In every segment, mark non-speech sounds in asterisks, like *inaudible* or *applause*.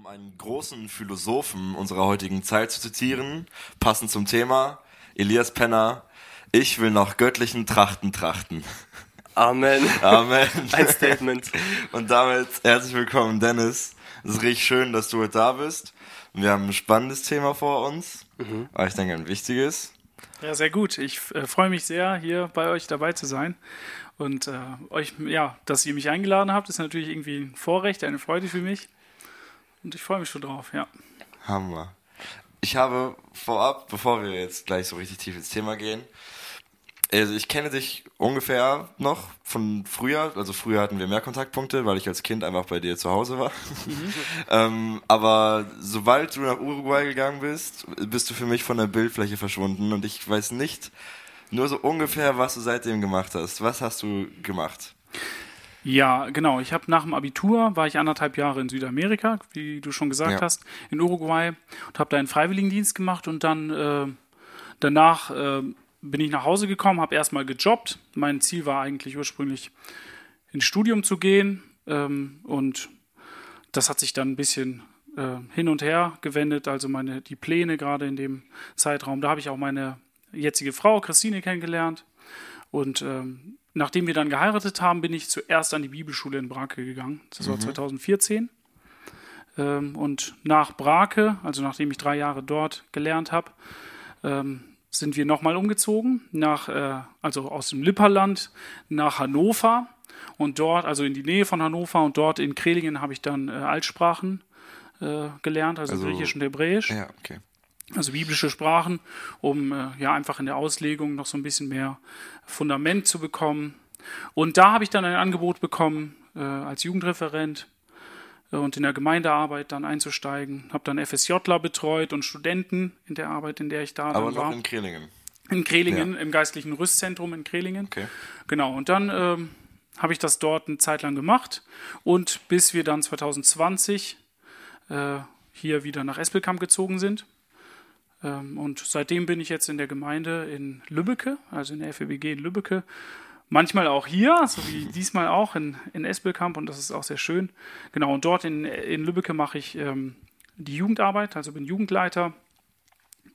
Um einen großen Philosophen unserer heutigen Zeit zu zitieren, passend zum Thema, Elias Penner, ich will nach göttlichen Trachten trachten. Amen. Amen. *laughs* Ein Statement. Und damit herzlich willkommen, Dennis. Es ist richtig schön, dass du heute da bist. Wir haben ein spannendes Thema vor uns, mhm. aber ich denke ein wichtiges. Ja, sehr gut. Ich äh, freue mich sehr, hier bei euch dabei zu sein. Und äh, euch, ja, dass ihr mich eingeladen habt, ist natürlich irgendwie ein Vorrecht, eine Freude für mich. Und ich freue mich schon drauf, ja. Hammer. Ich habe vorab, bevor wir jetzt gleich so richtig tief ins Thema gehen, also ich kenne dich ungefähr noch von früher. Also früher hatten wir mehr Kontaktpunkte, weil ich als Kind einfach bei dir zu Hause war. Mhm. *laughs* ähm, aber sobald du nach Uruguay gegangen bist, bist du für mich von der Bildfläche verschwunden und ich weiß nicht nur so ungefähr, was du seitdem gemacht hast. Was hast du gemacht? Ja, genau. Ich habe nach dem Abitur war ich anderthalb Jahre in Südamerika, wie du schon gesagt ja. hast, in Uruguay und habe da einen Freiwilligendienst gemacht und dann äh, danach äh, bin ich nach Hause gekommen, habe erstmal gejobbt. Mein Ziel war eigentlich ursprünglich ins Studium zu gehen ähm, und das hat sich dann ein bisschen äh, hin und her gewendet. Also meine die Pläne gerade in dem Zeitraum. Da habe ich auch meine jetzige Frau Christine kennengelernt und ähm, nachdem wir dann geheiratet haben, bin ich zuerst an die Bibelschule in Brake gegangen. Das war mhm. 2014. Ähm, und nach Brake, also nachdem ich drei Jahre dort gelernt habe, ähm, sind wir nochmal umgezogen, nach, äh, also aus dem Lipperland nach Hannover. Und dort, also in die Nähe von Hannover und dort in Krelingen habe ich dann äh, Altsprachen äh, gelernt, also, also, Griechisch und Hebräisch. Ja, okay also biblische Sprachen, um äh, ja einfach in der Auslegung noch so ein bisschen mehr Fundament zu bekommen. Und da habe ich dann ein Angebot bekommen, äh, als Jugendreferent äh, und in der Gemeindearbeit dann einzusteigen. Habe dann FSJler betreut und Studenten in der Arbeit, in der ich da Aber war. Aber noch in Krelingen. In Krelingen, ja. im geistlichen Rüstzentrum in Krelingen. Okay. Genau, und dann ähm, habe ich das dort eine Zeit lang gemacht und bis wir dann 2020 äh, hier wieder nach Espelkamp gezogen sind und seitdem bin ich jetzt in der Gemeinde in Lübbecke, also in der FEBG in Lübbecke. Manchmal auch hier, so wie *laughs* diesmal auch in, in Espelkamp und das ist auch sehr schön. Genau, und dort in, in Lübbecke mache ich ähm, die Jugendarbeit, also bin Jugendleiter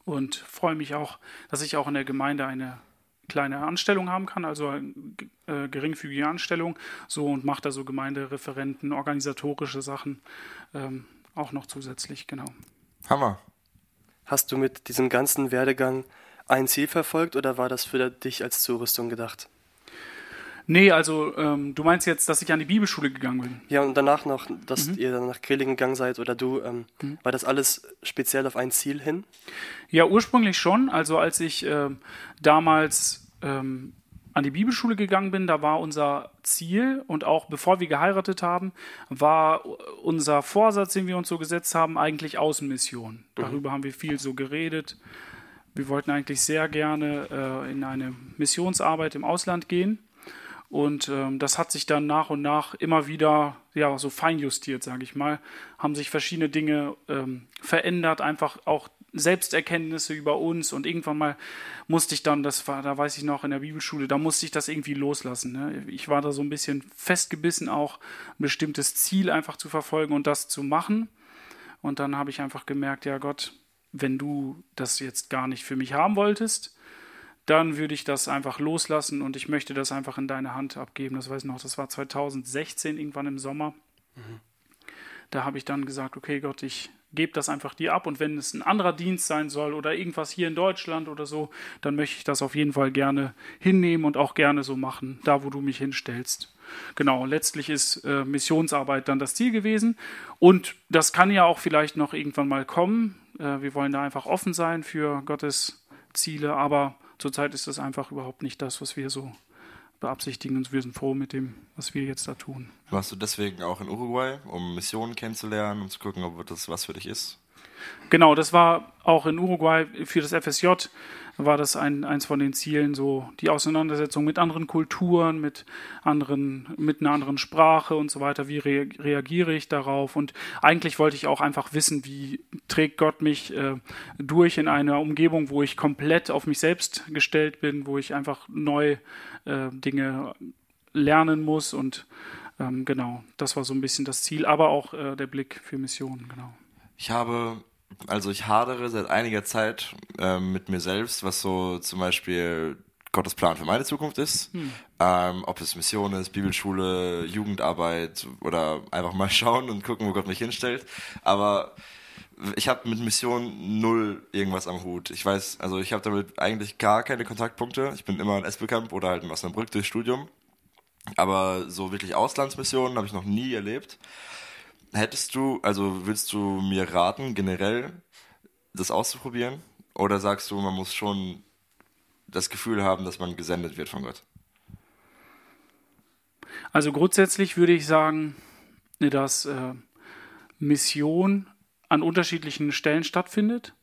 und freue mich auch, dass ich auch in der Gemeinde eine kleine Anstellung haben kann, also äh, geringfügige Anstellung, so und mache da so Gemeindereferenten, organisatorische Sachen ähm, auch noch zusätzlich, genau. Hammer. Hast du mit diesem ganzen Werdegang ein Ziel verfolgt oder war das für dich als Zurüstung gedacht? Nee, also ähm, du meinst jetzt, dass ich an die Bibelschule gegangen bin? Ja, und danach noch, dass mhm. ihr dann nach Krelingen gegangen seid oder du, ähm, mhm. war das alles speziell auf ein Ziel hin? Ja, ursprünglich schon. Also als ich äh, damals ähm, an die Bibelschule gegangen bin, da war unser Ziel und auch bevor wir geheiratet haben, war unser Vorsatz, den wir uns so gesetzt haben, eigentlich Außenmission. Mhm. Darüber haben wir viel so geredet. Wir wollten eigentlich sehr gerne äh, in eine Missionsarbeit im Ausland gehen. Und ähm, das hat sich dann nach und nach immer wieder ja, so feinjustiert, sage ich mal. Haben sich verschiedene Dinge ähm, verändert, einfach auch Selbsterkenntnisse über uns und irgendwann mal musste ich dann, das war, da weiß ich noch in der Bibelschule, da musste ich das irgendwie loslassen. Ne? Ich war da so ein bisschen festgebissen, auch ein bestimmtes Ziel einfach zu verfolgen und das zu machen. Und dann habe ich einfach gemerkt, ja Gott, wenn du das jetzt gar nicht für mich haben wolltest, dann würde ich das einfach loslassen und ich möchte das einfach in deine Hand abgeben. Das weiß ich noch, das war 2016, irgendwann im Sommer. Mhm. Da habe ich dann gesagt, okay Gott, ich gebe das einfach dir ab und wenn es ein anderer Dienst sein soll oder irgendwas hier in Deutschland oder so, dann möchte ich das auf jeden Fall gerne hinnehmen und auch gerne so machen, da wo du mich hinstellst. Genau, letztlich ist äh, Missionsarbeit dann das Ziel gewesen und das kann ja auch vielleicht noch irgendwann mal kommen. Äh, wir wollen da einfach offen sein für Gottes Ziele, aber zurzeit ist das einfach überhaupt nicht das, was wir so beabsichtigen und wir sind froh mit dem, was wir jetzt da tun. Warst du deswegen auch in Uruguay, um Missionen kennenzulernen, um zu gucken, ob das was für dich ist? Genau, das war auch in Uruguay für das FSJ war das ein, eins von den Zielen, so die Auseinandersetzung mit anderen Kulturen, mit anderen, mit einer anderen Sprache und so weiter. Wie re reagiere ich darauf? Und eigentlich wollte ich auch einfach wissen, wie trägt Gott mich äh, durch in einer Umgebung, wo ich komplett auf mich selbst gestellt bin, wo ich einfach neu äh, Dinge lernen muss und ähm, genau, das war so ein bisschen das Ziel, aber auch äh, der Blick für Missionen, genau. Ich habe, also ich hadere seit einiger Zeit ähm, mit mir selbst, was so zum Beispiel Gottes Plan für meine Zukunft ist. Hm. Ähm, ob es Mission ist, Bibelschule, Jugendarbeit oder einfach mal *laughs* schauen und gucken, wo Gott mich hinstellt. Aber ich habe mit Mission null irgendwas am Hut. Ich weiß, also ich habe damit eigentlich gar keine Kontaktpunkte. Ich bin immer in Espelkamp oder halt in Osnabrück durchs Studium. Aber so wirklich Auslandsmissionen habe ich noch nie erlebt. Hättest du, also willst du mir raten, generell das auszuprobieren? Oder sagst du, man muss schon das Gefühl haben, dass man gesendet wird von Gott? Also grundsätzlich würde ich sagen, dass äh, Mission an unterschiedlichen Stellen stattfindet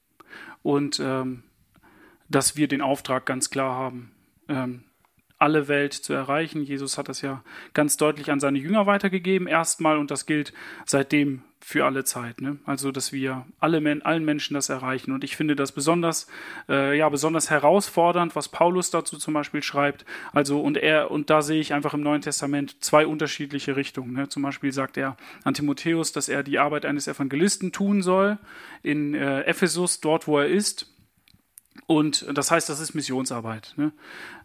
und ähm, dass wir den Auftrag ganz klar haben, ähm, alle Welt zu erreichen. Jesus hat das ja ganz deutlich an seine Jünger weitergegeben, erstmal, und das gilt seitdem für alle Zeit. Ne? Also, dass wir alle allen Menschen das erreichen. Und ich finde das besonders, äh, ja, besonders herausfordernd, was Paulus dazu zum Beispiel schreibt. Also, und er, und da sehe ich einfach im Neuen Testament zwei unterschiedliche Richtungen. Ne? Zum Beispiel sagt er an Timotheus, dass er die Arbeit eines Evangelisten tun soll in äh, Ephesus, dort wo er ist. Und das heißt, das ist Missionsarbeit. Ne?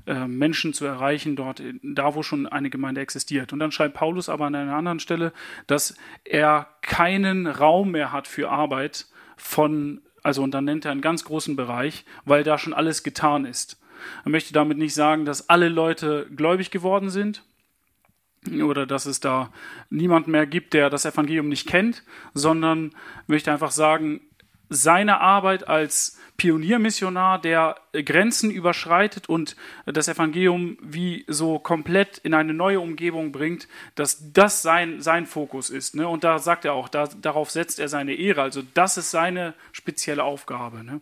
Äh, Menschen zu erreichen, dort, da wo schon eine Gemeinde existiert. Und dann schreibt Paulus aber an einer anderen Stelle, dass er keinen Raum mehr hat für Arbeit von, also und dann nennt er einen ganz großen Bereich, weil da schon alles getan ist. Er möchte damit nicht sagen, dass alle Leute gläubig geworden sind, oder dass es da niemand mehr gibt, der das Evangelium nicht kennt, sondern möchte einfach sagen, seine Arbeit als Pioniermissionar, der Grenzen überschreitet und das Evangelium wie so komplett in eine neue Umgebung bringt, dass das sein, sein Fokus ist. Ne? Und da sagt er auch, da, darauf setzt er seine Ehre. Also das ist seine spezielle Aufgabe. Ne?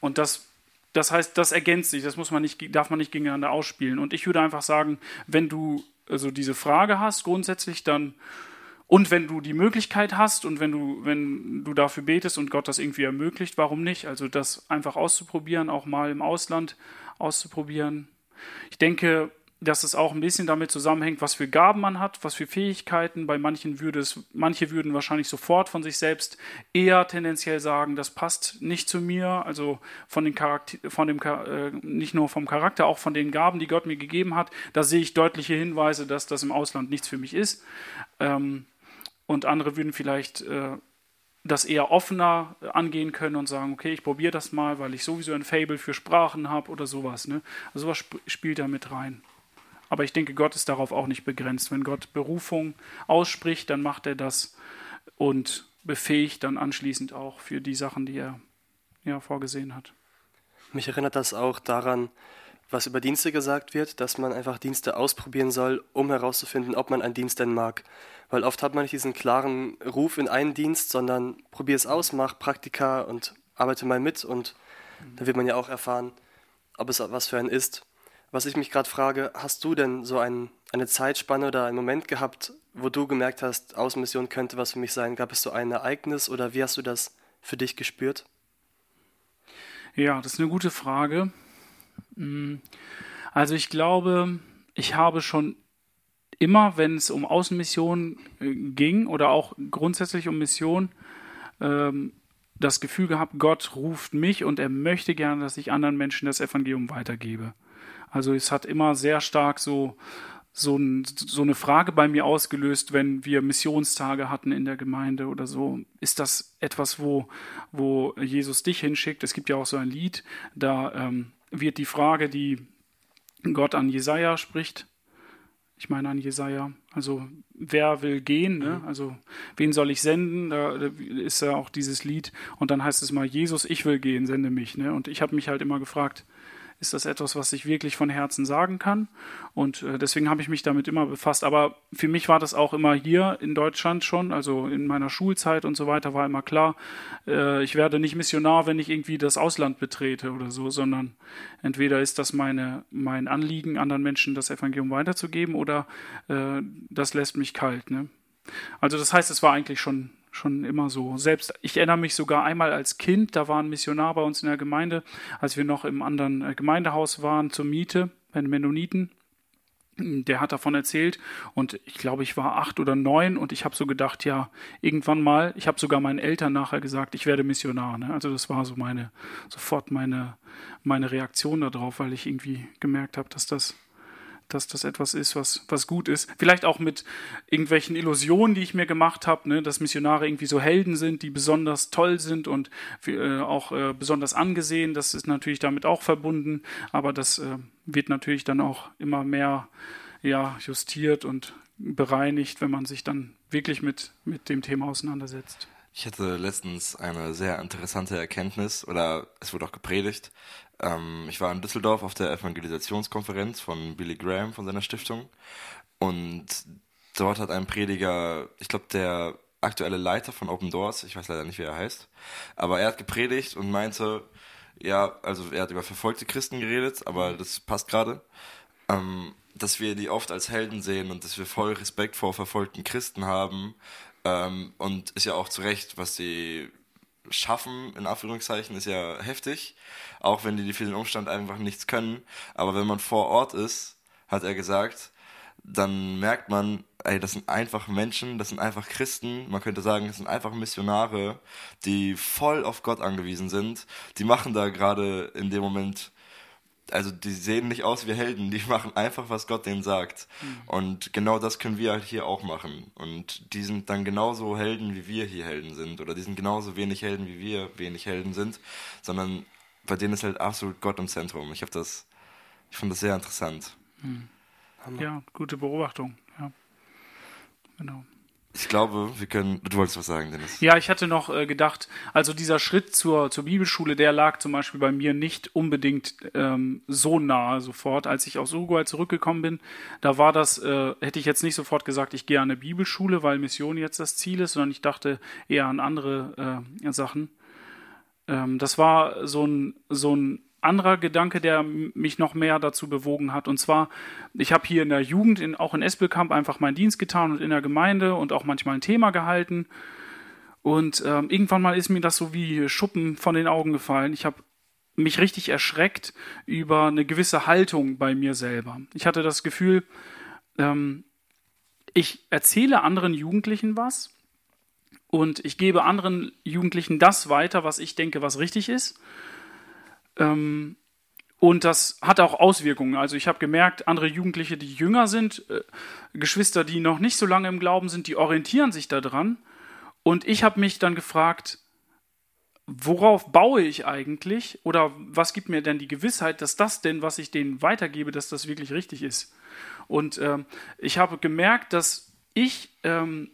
Und das, das heißt, das ergänzt sich, das muss man nicht, darf man nicht gegeneinander ausspielen. Und ich würde einfach sagen, wenn du also diese Frage hast, grundsätzlich, dann und wenn du die Möglichkeit hast und wenn du, wenn du dafür betest und Gott das irgendwie ermöglicht, warum nicht? Also das einfach auszuprobieren, auch mal im Ausland auszuprobieren. Ich denke, dass es auch ein bisschen damit zusammenhängt, was für Gaben man hat, was für Fähigkeiten. Bei manchen würde es, manche würden wahrscheinlich sofort von sich selbst eher tendenziell sagen, das passt nicht zu mir. Also von den Charakter, von dem äh, nicht nur vom Charakter, auch von den Gaben, die Gott mir gegeben hat. Da sehe ich deutliche Hinweise, dass das im Ausland nichts für mich ist. Ähm, und andere würden vielleicht äh, das eher offener angehen können und sagen, okay, ich probiere das mal, weil ich sowieso ein Fable für Sprachen habe oder sowas. Ne? Also sowas sp spielt da mit rein. Aber ich denke, Gott ist darauf auch nicht begrenzt. Wenn Gott Berufung ausspricht, dann macht er das und befähigt dann anschließend auch für die Sachen, die er ja, vorgesehen hat. Mich erinnert das auch daran, was über Dienste gesagt wird, dass man einfach Dienste ausprobieren soll, um herauszufinden, ob man einen Dienst denn mag. Weil oft hat man nicht diesen klaren Ruf in einen Dienst, sondern probier es aus, mach Praktika und arbeite mal mit und mhm. dann wird man ja auch erfahren, ob es was für einen ist. Was ich mich gerade frage, hast du denn so ein, eine Zeitspanne oder einen Moment gehabt, wo du gemerkt hast, Außenmission könnte was für mich sein? Gab es so ein Ereignis oder wie hast du das für dich gespürt? Ja, das ist eine gute Frage. Mm, also ich glaube, ich habe schon immer, wenn es um Außenmissionen äh, ging oder auch grundsätzlich um Mission, ähm, das Gefühl gehabt, Gott ruft mich und er möchte gerne, dass ich anderen Menschen das Evangelium weitergebe. Also es hat immer sehr stark so, so, ein, so eine Frage bei mir ausgelöst, wenn wir Missionstage hatten in der Gemeinde oder so. Ist das etwas, wo, wo Jesus dich hinschickt? Es gibt ja auch so ein Lied, da ähm, wird die Frage, die Gott an Jesaja spricht, ich meine an Jesaja, also wer will gehen, ne? Mhm. also wen soll ich senden, da, da, ist ja auch dieses Lied und dann heißt es mal, Jesus, ich will gehen, sende mich. Ne? Und ich habe mich halt immer gefragt, ist das etwas, was ich wirklich von Herzen sagen kann. Und äh, deswegen habe ich mich damit immer befasst. Aber für mich war das auch immer hier in Deutschland schon, also in meiner Schulzeit und so weiter, war immer klar, äh, ich werde nicht Missionar, wenn ich irgendwie das Ausland betrete oder so, sondern entweder ist das meine, mein Anliegen, anderen Menschen das Evangelium weiterzugeben oder äh, das lässt mich kalt. Ne? Also das heißt, es war eigentlich schon schon immer so. Selbst, ich erinnere mich sogar einmal als Kind, da war ein Missionar bei uns in der Gemeinde, als wir noch im anderen äh, Gemeindehaus waren zur Miete, bei den Mennoniten. der hat davon erzählt und ich glaube, ich war acht oder neun und ich habe so gedacht, ja, irgendwann mal, ich habe sogar meinen Eltern nachher gesagt, ich werde Missionar. Ne? Also das war so meine, sofort meine, meine Reaktion darauf, weil ich irgendwie gemerkt habe, dass das dass das etwas ist, was, was gut ist. Vielleicht auch mit irgendwelchen Illusionen, die ich mir gemacht habe, ne, dass Missionare irgendwie so Helden sind, die besonders toll sind und äh, auch äh, besonders angesehen. Das ist natürlich damit auch verbunden, aber das äh, wird natürlich dann auch immer mehr ja, justiert und bereinigt, wenn man sich dann wirklich mit, mit dem Thema auseinandersetzt. Ich hatte letztens eine sehr interessante Erkenntnis, oder es wurde auch gepredigt, ähm, ich war in Düsseldorf auf der Evangelisationskonferenz von Billy Graham von seiner Stiftung. Und dort hat ein Prediger, ich glaube der aktuelle Leiter von Open Doors, ich weiß leider nicht, wie er heißt, aber er hat gepredigt und meinte, ja, also er hat über verfolgte Christen geredet, aber das passt gerade, ähm, dass wir die oft als Helden sehen und dass wir voll Respekt vor verfolgten Christen haben ähm, und ist ja auch zu Recht, was sie schaffen, in Anführungszeichen, ist ja heftig, auch wenn die für den Umstand einfach nichts können. Aber wenn man vor Ort ist, hat er gesagt, dann merkt man, ey, das sind einfach Menschen, das sind einfach Christen, man könnte sagen, das sind einfach Missionare, die voll auf Gott angewiesen sind. Die machen da gerade in dem Moment also die sehen nicht aus wie Helden, die *laughs* machen einfach, was Gott denen sagt. Mhm. Und genau das können wir halt hier auch machen. Und die sind dann genauso Helden, wie wir hier Helden sind. Oder die sind genauso wenig Helden, wie wir wenig Helden sind. Sondern bei denen ist halt absolut Gott im Zentrum. Ich habe das, ich fand das sehr interessant. Mhm. Ja, gute Beobachtung. Ja. Genau. Ich glaube, wir können. Du wolltest was sagen, Dennis. Ja, ich hatte noch äh, gedacht, also dieser Schritt zur, zur Bibelschule, der lag zum Beispiel bei mir nicht unbedingt ähm, so nahe sofort. Als ich aus Uruguay zurückgekommen bin, da war das, äh, hätte ich jetzt nicht sofort gesagt, ich gehe an eine Bibelschule, weil Mission jetzt das Ziel ist, sondern ich dachte eher an andere äh, Sachen. Ähm, das war so ein, so ein anderer Gedanke, der mich noch mehr dazu bewogen hat. Und zwar, ich habe hier in der Jugend, in, auch in Espelkamp, einfach meinen Dienst getan und in der Gemeinde und auch manchmal ein Thema gehalten. Und ähm, irgendwann mal ist mir das so wie Schuppen von den Augen gefallen. Ich habe mich richtig erschreckt über eine gewisse Haltung bei mir selber. Ich hatte das Gefühl, ähm, ich erzähle anderen Jugendlichen was und ich gebe anderen Jugendlichen das weiter, was ich denke, was richtig ist. Ähm, und das hat auch Auswirkungen. Also ich habe gemerkt, andere Jugendliche, die jünger sind, äh, Geschwister, die noch nicht so lange im Glauben sind, die orientieren sich daran. Und ich habe mich dann gefragt, worauf baue ich eigentlich oder was gibt mir denn die Gewissheit, dass das denn, was ich denen weitergebe, dass das wirklich richtig ist. Und ähm, ich habe gemerkt, dass ich ähm,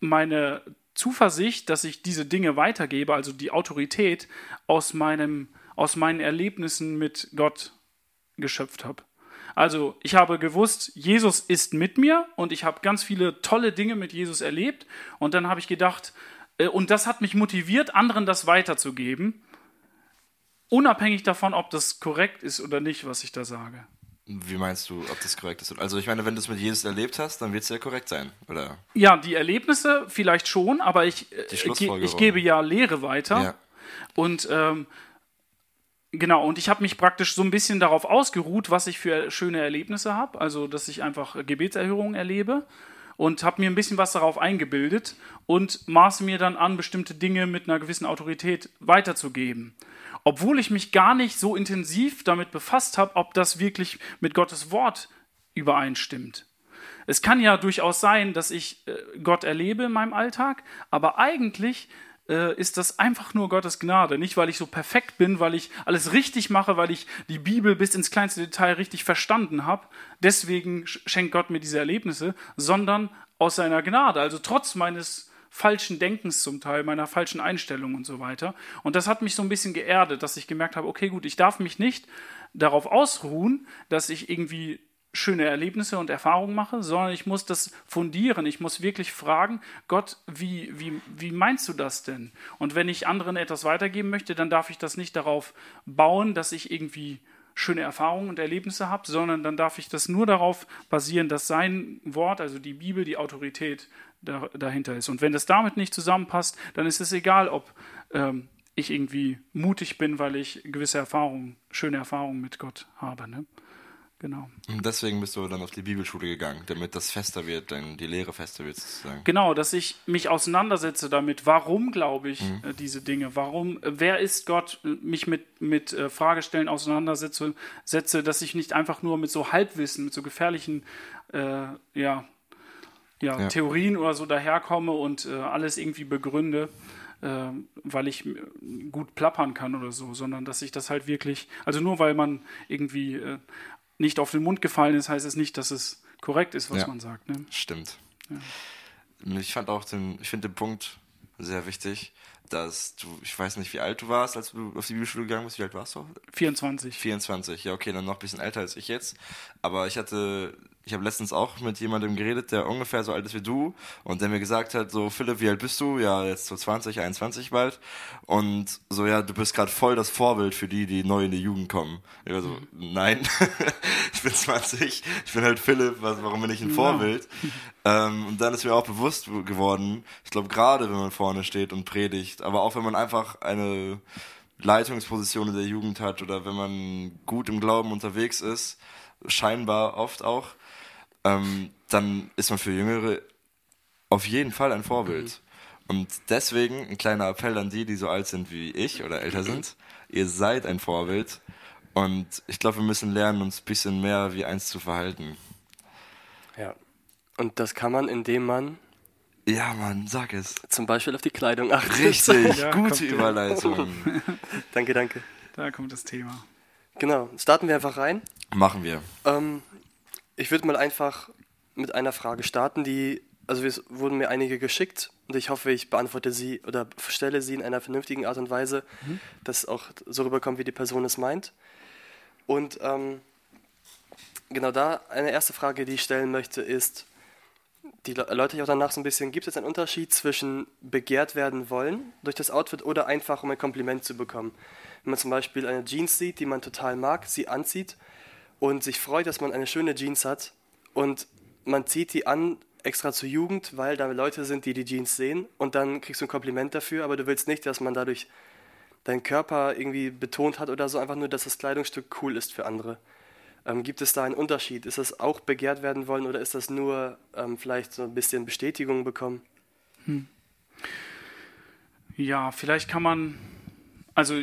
meine Zuversicht, dass ich diese Dinge weitergebe, also die Autorität aus meinem aus meinen Erlebnissen mit Gott geschöpft habe. Also ich habe gewusst, Jesus ist mit mir und ich habe ganz viele tolle Dinge mit Jesus erlebt und dann habe ich gedacht, äh, und das hat mich motiviert, anderen das weiterzugeben, unabhängig davon, ob das korrekt ist oder nicht, was ich da sage. Wie meinst du, ob das korrekt ist? Also ich meine, wenn du es mit Jesus erlebt hast, dann wird es ja korrekt sein, oder? Ja, die Erlebnisse vielleicht schon, aber ich, äh, ich gebe ja Lehre weiter. Ja. Und ähm, Genau, und ich habe mich praktisch so ein bisschen darauf ausgeruht, was ich für schöne Erlebnisse habe, also dass ich einfach Gebetserhörungen erlebe und habe mir ein bisschen was darauf eingebildet und maße mir dann an, bestimmte Dinge mit einer gewissen Autorität weiterzugeben. Obwohl ich mich gar nicht so intensiv damit befasst habe, ob das wirklich mit Gottes Wort übereinstimmt. Es kann ja durchaus sein, dass ich äh, Gott erlebe in meinem Alltag, aber eigentlich äh, ist das einfach nur Gottes Gnade. Nicht, weil ich so perfekt bin, weil ich alles richtig mache, weil ich die Bibel bis ins kleinste Detail richtig verstanden habe. Deswegen schenkt Gott mir diese Erlebnisse, sondern aus seiner Gnade. Also trotz meines falschen Denkens zum Teil, meiner falschen Einstellung und so weiter. Und das hat mich so ein bisschen geerdet, dass ich gemerkt habe, okay, gut, ich darf mich nicht darauf ausruhen, dass ich irgendwie schöne Erlebnisse und Erfahrungen mache, sondern ich muss das fundieren. Ich muss wirklich fragen, Gott, wie, wie, wie meinst du das denn? Und wenn ich anderen etwas weitergeben möchte, dann darf ich das nicht darauf bauen, dass ich irgendwie schöne Erfahrungen und Erlebnisse habe, sondern dann darf ich das nur darauf basieren, dass sein Wort, also die Bibel, die Autorität da, dahinter ist. Und wenn das damit nicht zusammenpasst, dann ist es egal, ob ähm, ich irgendwie mutig bin, weil ich gewisse Erfahrungen, schöne Erfahrungen mit Gott habe. Ne? Genau. Und deswegen bist du dann auf die Bibelschule gegangen, damit das fester wird, denn die Lehre fester wird sozusagen. Genau, dass ich mich auseinandersetze damit, warum glaube ich äh, diese Dinge, warum, äh, wer ist Gott, äh, mich mit, mit Fragestellen auseinandersetze, setze, dass ich nicht einfach nur mit so Halbwissen, mit so gefährlichen äh, ja, ja, Ja. Theorien oder so daherkomme und äh, alles irgendwie begründe, weil ich gut plappern kann oder so, sondern dass ich das halt wirklich, also nur weil man irgendwie nicht auf den Mund gefallen ist, heißt es nicht, dass es korrekt ist, was Ja. man sagt. Ne? Stimmt. Ich fand auch den, ich finde den Punkt sehr wichtig, dass du, ich weiß nicht, wie alt du warst, als du auf die Bibelschule gegangen bist. Wie alt warst du? 24. 24. Ja, okay, dann noch ein bisschen älter als ich jetzt. Aber ich hatte, ich habe letztens auch mit jemandem geredet, der ungefähr so alt ist wie du und der mir gesagt hat, so Philipp, wie alt bist du? Ja, jetzt so 20, 21 bald. Und so, ja, du bist gerade voll das Vorbild für die, die neu in die Jugend kommen. Ich war so, nein, *laughs* ich bin 20, ich bin halt Philipp, was, warum bin ich ein Vorbild? Ähm, und dann ist mir auch bewusst geworden, ich glaube, gerade wenn man vorne steht und predigt, aber auch wenn man einfach eine Leitungsposition in der Jugend hat oder wenn man gut im Glauben unterwegs ist, scheinbar oft auch, ähm, dann ist man für Jüngere auf jeden Fall ein Vorbild. Und deswegen ein kleiner Appell an die, die so alt sind wie ich oder älter sind. Ihr seid ein Vorbild. Und ich glaube, wir müssen lernen, uns ein bisschen mehr wie eins zu verhalten. Ja. Und das kann man, indem man Ja, Mann, sag es. zum Beispiel auf die Kleidung achtet. Richtig, *laughs* Ja, gute. Überleitung. *laughs* danke, danke. Da kommt das Thema. Genau, starten wir einfach rein. Machen wir. Ähm, ich würde mal einfach mit einer Frage starten, die, also es wurden mir einige geschickt und ich hoffe, ich beantworte sie oder stelle sie in einer vernünftigen Art und Weise, dass es auch so rüberkommt, wie die Person es meint. Und ähm, genau da, eine erste Frage, die ich stellen möchte, ist, die erläutere ich auch danach so ein bisschen, gibt es einen Unterschied zwischen begehrt werden wollen durch das Outfit oder einfach um ein Kompliment zu bekommen? Wenn man zum Beispiel eine Jeans sieht, die man total mag, sie anzieht und sich freut, dass man eine schöne Jeans hat und man zieht die an extra zur Jugend, weil da Leute sind, die die Jeans sehen und dann kriegst du ein Kompliment dafür, aber du willst nicht, dass man dadurch deinen Körper irgendwie betont hat oder so, einfach nur, dass das Kleidungsstück cool ist für andere. Ähm, gibt es da einen Unterschied? Ist das auch begehrt werden wollen oder ist das nur ähm, vielleicht so ein bisschen Bestätigung bekommen? Ja, vielleicht kann man, also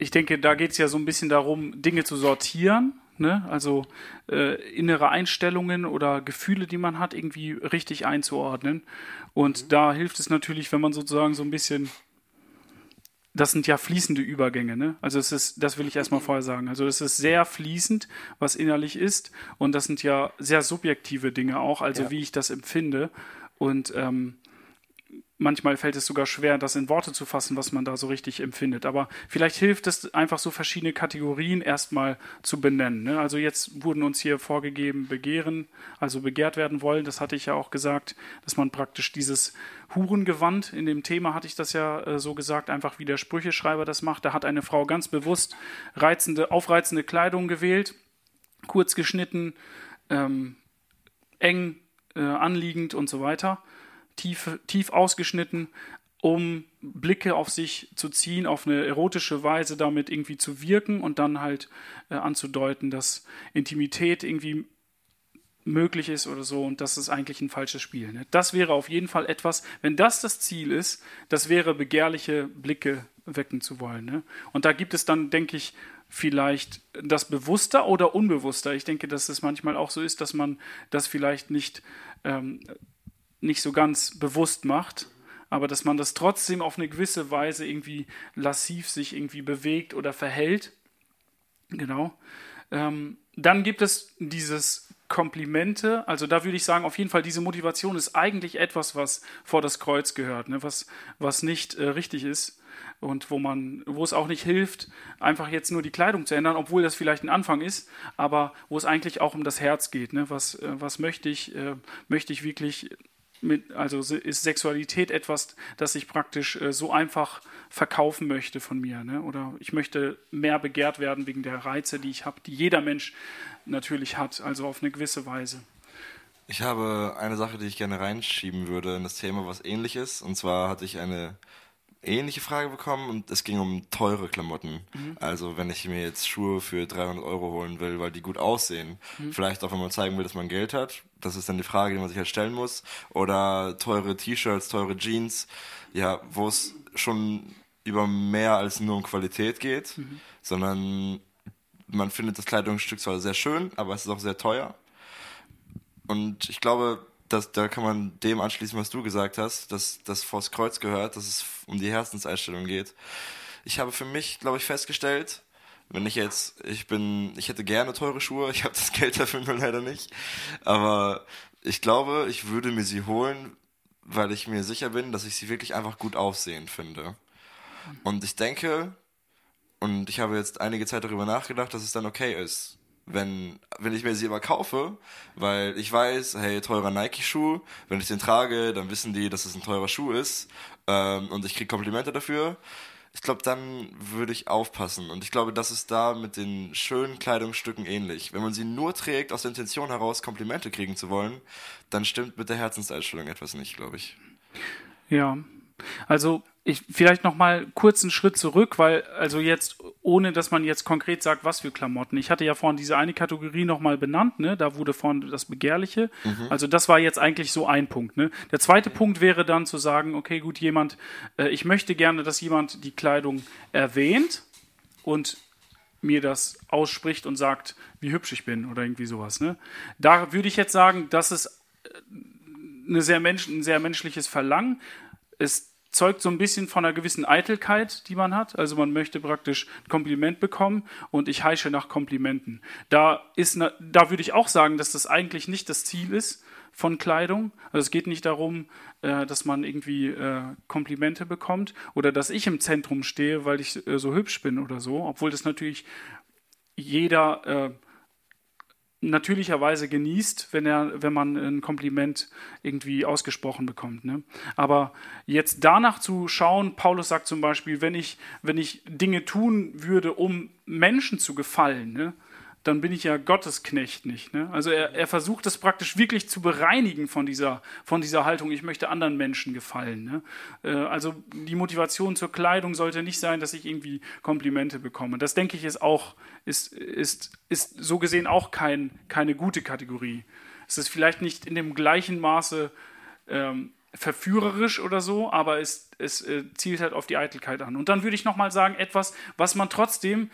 ich denke, da geht es ja so ein bisschen darum, Dinge zu sortieren, ne? also äh, innere Einstellungen oder Gefühle, die man hat, irgendwie richtig einzuordnen. Und da hilft es natürlich, wenn man sozusagen so ein bisschen das sind ja fließende Übergänge, ne? Also es ist, das will ich erstmal vorher sagen. Also es ist sehr fließend, was innerlich ist, und das sind ja sehr subjektive Dinge auch, also Ja. wie ich das empfinde. Und ähm, manchmal fällt es sogar schwer, das in Worte zu fassen, was man da so richtig empfindet. Aber vielleicht hilft es einfach so verschiedene Kategorien erstmal zu benennen. Ne? Also jetzt wurden uns hier vorgegeben, begehren, also begehrt werden wollen. Das hatte ich ja auch gesagt, dass man praktisch dieses Hurengewand, in dem Thema hatte ich das ja äh, so gesagt, einfach wie der Sprücheschreiber das macht. Da hat eine Frau ganz bewusst reizende, aufreizende Kleidung gewählt, kurz geschnitten, ähm, eng äh, anliegend und so weiter, tief, tief ausgeschnitten, um Blicke auf sich zu ziehen, auf eine erotische Weise damit irgendwie zu wirken und dann halt äh, anzudeuten, dass Intimität irgendwie möglich ist oder so und das ist eigentlich ein falsches Spiel. Ne? Das wäre auf jeden Fall etwas, wenn das das Ziel ist, das wäre begehrliche Blicke wecken zu wollen. Ne? Und da gibt es dann, denke ich, vielleicht das bewusster oder unbewusster. Ich denke, dass es manchmal auch so ist, dass man das vielleicht nicht, ähm, nicht so ganz bewusst macht, aber dass man das trotzdem auf eine gewisse Weise irgendwie lassiv sich irgendwie bewegt oder verhält. Genau. Ähm, dann gibt es dieses Komplimente. Also da würde ich sagen, auf jeden Fall, diese Motivation ist eigentlich etwas, was vor das Kreuz gehört, ne? was, was nicht äh, richtig ist und wo man, wo es auch nicht hilft, einfach jetzt nur die Kleidung zu ändern, obwohl das vielleicht ein Anfang ist, aber wo es eigentlich auch um das Herz geht. Ne? Was, äh, was möchte ich? Äh, möchte ich wirklich mit, also ist Sexualität etwas, das ich praktisch äh, so einfach verkaufen möchte von mir, ne? Oder ich möchte mehr begehrt werden wegen der Reize, die ich habe, die jeder Mensch natürlich hat, also auf eine gewisse Weise. Ich habe eine Sache, die ich gerne reinschieben würde in das Thema, was ähnlich ist. Und zwar hatte ich eine ähnliche Frage bekommen und es ging um teure Klamotten. Mhm. Also wenn ich mir jetzt Schuhe für 300 Euro holen will, weil die gut aussehen, Mhm. vielleicht auch wenn man zeigen will, dass man Geld hat, das ist dann die Frage, die man sich halt stellen muss. Oder teure T-Shirts, teure Jeans, ja, wo es schon über mehr als nur um Qualität geht, Mhm. sondern man findet das Kleidungsstück zwar sehr schön, aber es ist auch sehr teuer. Und ich glaube, dass, da kann man dem anschließen, was du gesagt hast, dass das vors Kreuz gehört, dass es um die Herzenseinstellung geht. Ich habe für mich, glaube ich, festgestellt, wenn ich jetzt, ich bin, ich hätte gerne teure Schuhe, *laughs* ich habe das Geld dafür nur leider nicht, aber ich glaube, ich würde mir sie holen, weil ich mir sicher bin, dass ich sie wirklich einfach gut aussehen finde. Und ich denke, und ich habe jetzt einige Zeit darüber nachgedacht, dass es dann okay ist, wenn, wenn ich mir sie aber kaufe, weil ich weiß, hey, teurer Nike-Schuh, wenn ich den trage, dann wissen die, dass es ein teurer Schuh ist ähm, und ich kriege Komplimente dafür. Ich glaube, dann würde ich aufpassen. Und ich glaube, das ist da mit den schönen Kleidungsstücken ähnlich. Wenn man sie nur trägt, aus der Intention heraus Komplimente kriegen zu wollen, dann stimmt mit der Herzenseinstellung etwas nicht, glaube ich. Ja, also ich vielleicht noch mal kurz einen Schritt zurück, weil also jetzt ohne dass man jetzt konkret sagt, was für Klamotten. Ich hatte ja vorhin diese eine Kategorie noch mal benannt, ne? Da wurde vorhin das Begehrliche. Also das war jetzt eigentlich so ein Punkt, ne? Der zweite Punkt wäre dann zu sagen, okay, gut, jemand äh, ich möchte gerne, dass jemand die Kleidung erwähnt und mir das ausspricht und sagt, wie hübsch ich bin oder irgendwie sowas, ne? Da würde ich jetzt sagen, das ist eine sehr Mensch, ein sehr menschliches Verlangen. Es zeugt so ein bisschen von einer gewissen Eitelkeit, die man hat. Also man möchte praktisch ein Kompliment bekommen und ich heische nach Komplimenten. Da, ist da würde ich auch sagen, dass das eigentlich nicht das Ziel ist von Kleidung. Also es geht nicht darum, äh, dass man irgendwie äh, Komplimente bekommt oder dass ich im Zentrum stehe, weil ich äh, so hübsch bin oder so, obwohl das natürlich jeder natürlicherweise genießt, wenn er, wenn man ein Kompliment irgendwie ausgesprochen bekommt. Ne? Aber jetzt danach zu schauen, Paulus sagt zum Beispiel, wenn ich, wenn ich Dinge tun würde, um Menschen zu gefallen, ne, dann bin ich ja Gottesknecht nicht. Ne? Also er, er versucht das praktisch wirklich zu bereinigen von dieser, von dieser Haltung, ich möchte anderen Menschen gefallen. Ne? Äh, also die Motivation zur Kleidung sollte nicht sein, dass ich irgendwie Komplimente bekomme. Das denke ich ist auch, ist, ist, ist so gesehen auch kein, keine gute Kategorie. Es ist vielleicht nicht in dem gleichen Maße ähm, verführerisch oder so, aber es, es äh, zielt halt auf die Eitelkeit an. Und dann würde ich nochmal sagen, etwas, was man trotzdem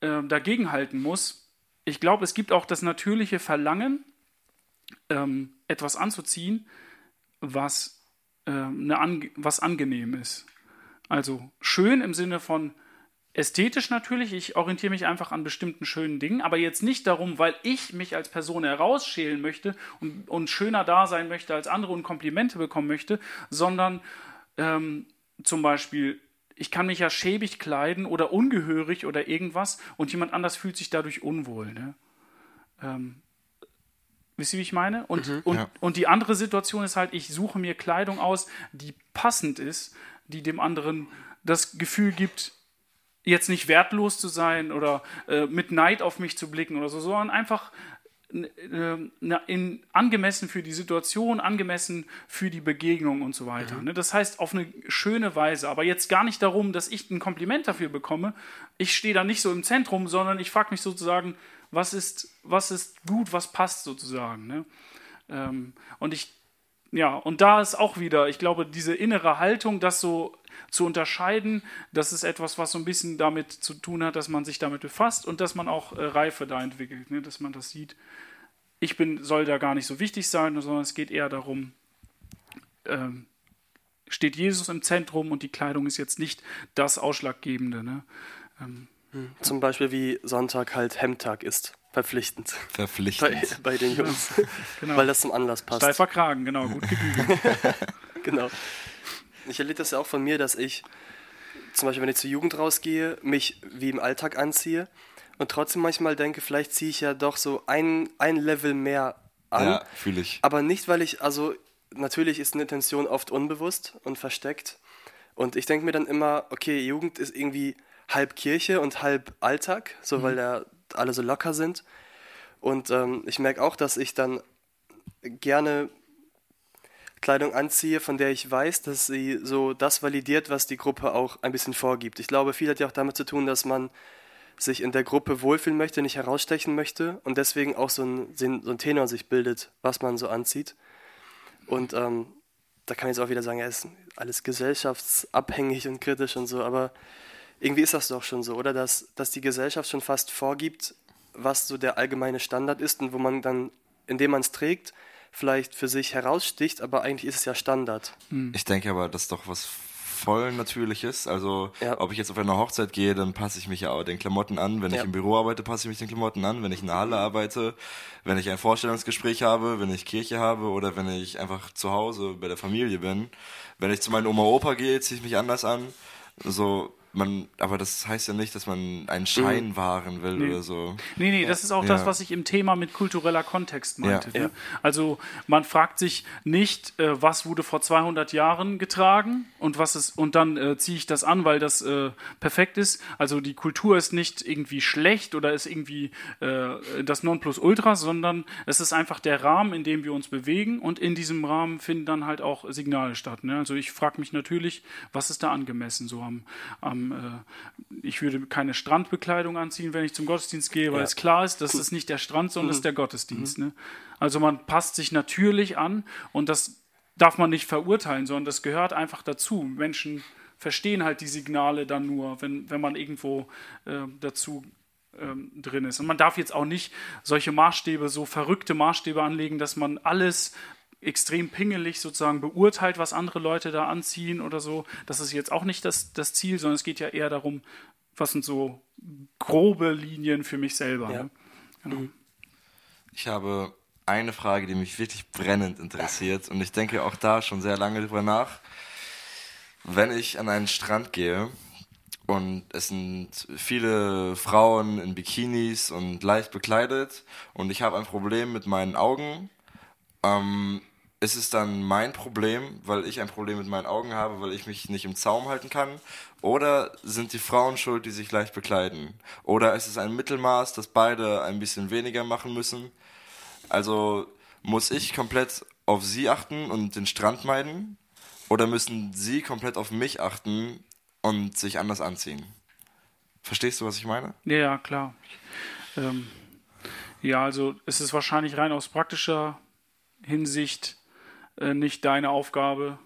äh, dagegenhalten muss. Ich glaube, es gibt auch das natürliche Verlangen, ähm, etwas anzuziehen, was, äh, eine ange was angenehm ist. Also schön im Sinne von ästhetisch natürlich. Ich orientiere mich einfach an bestimmten schönen Dingen, aber jetzt nicht darum, weil ich mich als Person herausschälen möchte und, und schöner da sein möchte als andere und Komplimente bekommen möchte, sondern ähm, zum Beispiel ich kann mich ja schäbig kleiden oder ungehörig oder irgendwas und jemand anders fühlt sich dadurch unwohl. Ne? Ähm, wisst ihr, wie ich meine? Und, und, ja. und die andere Situation ist halt, ich suche mir Kleidung aus, die passend ist, die dem anderen das Gefühl gibt, jetzt nicht wertlos zu sein oder äh, mit Neid auf mich zu blicken oder so, sondern einfach in, angemessen für die Situation, angemessen für die Begegnung und so weiter. Mhm. Ne? Das heißt, auf eine schöne Weise. Aber jetzt gar nicht darum, dass ich ein Kompliment dafür bekomme. Ich stehe da nicht so im Zentrum, sondern ich frage mich sozusagen, was ist, was ist gut, was passt sozusagen. Ne? Ähm, und ich, ja, und da ist auch wieder, ich glaube, diese innere Haltung, das so zu unterscheiden, das ist etwas, was so ein bisschen damit zu tun hat, dass man sich damit befasst und dass man auch äh, Reife da entwickelt, ne? dass man das sieht. Ich bin, soll da gar nicht so wichtig sein, sondern es geht eher darum, ähm, steht Jesus im Zentrum und die Kleidung ist jetzt nicht das Ausschlaggebende. Ne? Ähm, Zum Beispiel wie Sonntag halt Hemdtag ist. Verpflichtend. Bei, Verpflichtend. bei den Jungs. *laughs* genau. Weil das zum Anlass passt. Steifer Kragen, genau, gut *laughs* gebügelt. genau. Ich erlebe das ja auch von mir, dass ich zum Beispiel, wenn ich zur Jugend rausgehe, mich wie im Alltag anziehe und trotzdem manchmal denke, vielleicht ziehe ich ja doch so ein, ein Level mehr an. Ja, fühle ich. Aber nicht, weil ich, also natürlich ist eine Intention oft unbewusst und versteckt. Und ich denke mir dann immer, okay, Jugend ist irgendwie halb Kirche und halb Alltag, so weil da alle so locker sind. Und ähm, ich merke auch, dass ich dann gerne Kleidung anziehe, von der ich weiß, dass sie so das validiert, was die Gruppe auch ein bisschen vorgibt. Ich glaube, viel hat ja auch damit zu tun, dass man sich in der Gruppe wohlfühlen möchte, nicht herausstechen möchte und deswegen auch so ein, so ein Tenor sich bildet, was man so anzieht. Und ähm, da kann ich jetzt auch wieder sagen, ja, ist alles gesellschaftsabhängig und kritisch und so, aber irgendwie ist das doch schon so, oder? Dass, dass die Gesellschaft schon fast vorgibt, was so der allgemeine Standard ist und wo man dann, indem man es trägt, vielleicht für sich heraussticht, aber eigentlich ist es ja Standard. Ich denke aber, das ist doch was voll Natürliches. Also, ja. ob ich jetzt auf eine Hochzeit gehe, dann passe ich mich ja auch den Klamotten an. Wenn ja. ich im Büro arbeite, passe ich mich den Klamotten an. Wenn ich in der Halle arbeite, wenn ich ein Vorstellungsgespräch habe, wenn ich Kirche habe oder wenn ich einfach zu Hause bei der Familie bin. Wenn ich zu meinem Oma Opa gehe, ziehe ich mich anders an. So, man, aber das heißt ja nicht, dass man einen Schein mhm. wahren will nee. oder so. Nee, nee, das ist auch ja. das, was ich im Thema mit kultureller Kontext meinte. Ja. Ne? Also man fragt sich nicht, äh, was wurde vor 200 Jahren getragen und was ist, und dann äh, ziehe ich das an, weil das äh, perfekt ist. Also die Kultur ist nicht irgendwie schlecht oder ist irgendwie äh, das Nonplusultra, sondern es ist einfach der Rahmen, in dem wir uns bewegen und in diesem Rahmen finden dann halt auch Signale statt. Ne? Also ich frage mich natürlich, was ist da angemessen so am, am äh, ich würde keine Strandbekleidung anziehen, wenn ich zum Gottesdienst gehe, weil ja. es klar ist, das ist nicht der Strand, sondern mhm. das ist der Gottesdienst. Mhm. Ne? Also man passt sich natürlich an und das darf man nicht verurteilen, sondern das gehört einfach dazu. Menschen verstehen halt die Signale dann nur, wenn, wenn man irgendwo äh, dazu ähm, drin ist. Und man darf jetzt auch nicht solche Maßstäbe, so verrückte Maßstäbe anlegen, dass man alles extrem pingelig sozusagen beurteilt, was andere Leute da anziehen oder so. Das ist jetzt auch nicht das, das Ziel, sondern es geht ja eher darum, was sind so grobe Linien für mich selber. Ja. Ne? Genau. Mhm. Ich habe eine Frage, die mich wirklich brennend interessiert und ich denke auch da schon sehr lange drüber nach. Wenn ich an einen Strand gehe und es sind viele Frauen in Bikinis und leicht bekleidet und ich habe ein Problem mit meinen Augen, ähm, ist es dann mein Problem, weil ich ein Problem mit meinen Augen habe, weil ich mich nicht im Zaum halten kann? Oder sind die Frauen schuld, die sich leicht bekleiden? Oder ist es ein Mittelmaß, dass beide ein bisschen weniger machen müssen? Also muss ich komplett auf sie achten und den Strand meiden? Oder müssen sie komplett auf mich achten und sich anders anziehen? Verstehst du, was ich meine? Ja, klar. Ähm, ja, also es ist wahrscheinlich rein aus praktischer Hinsicht äh, nicht deine Aufgabe.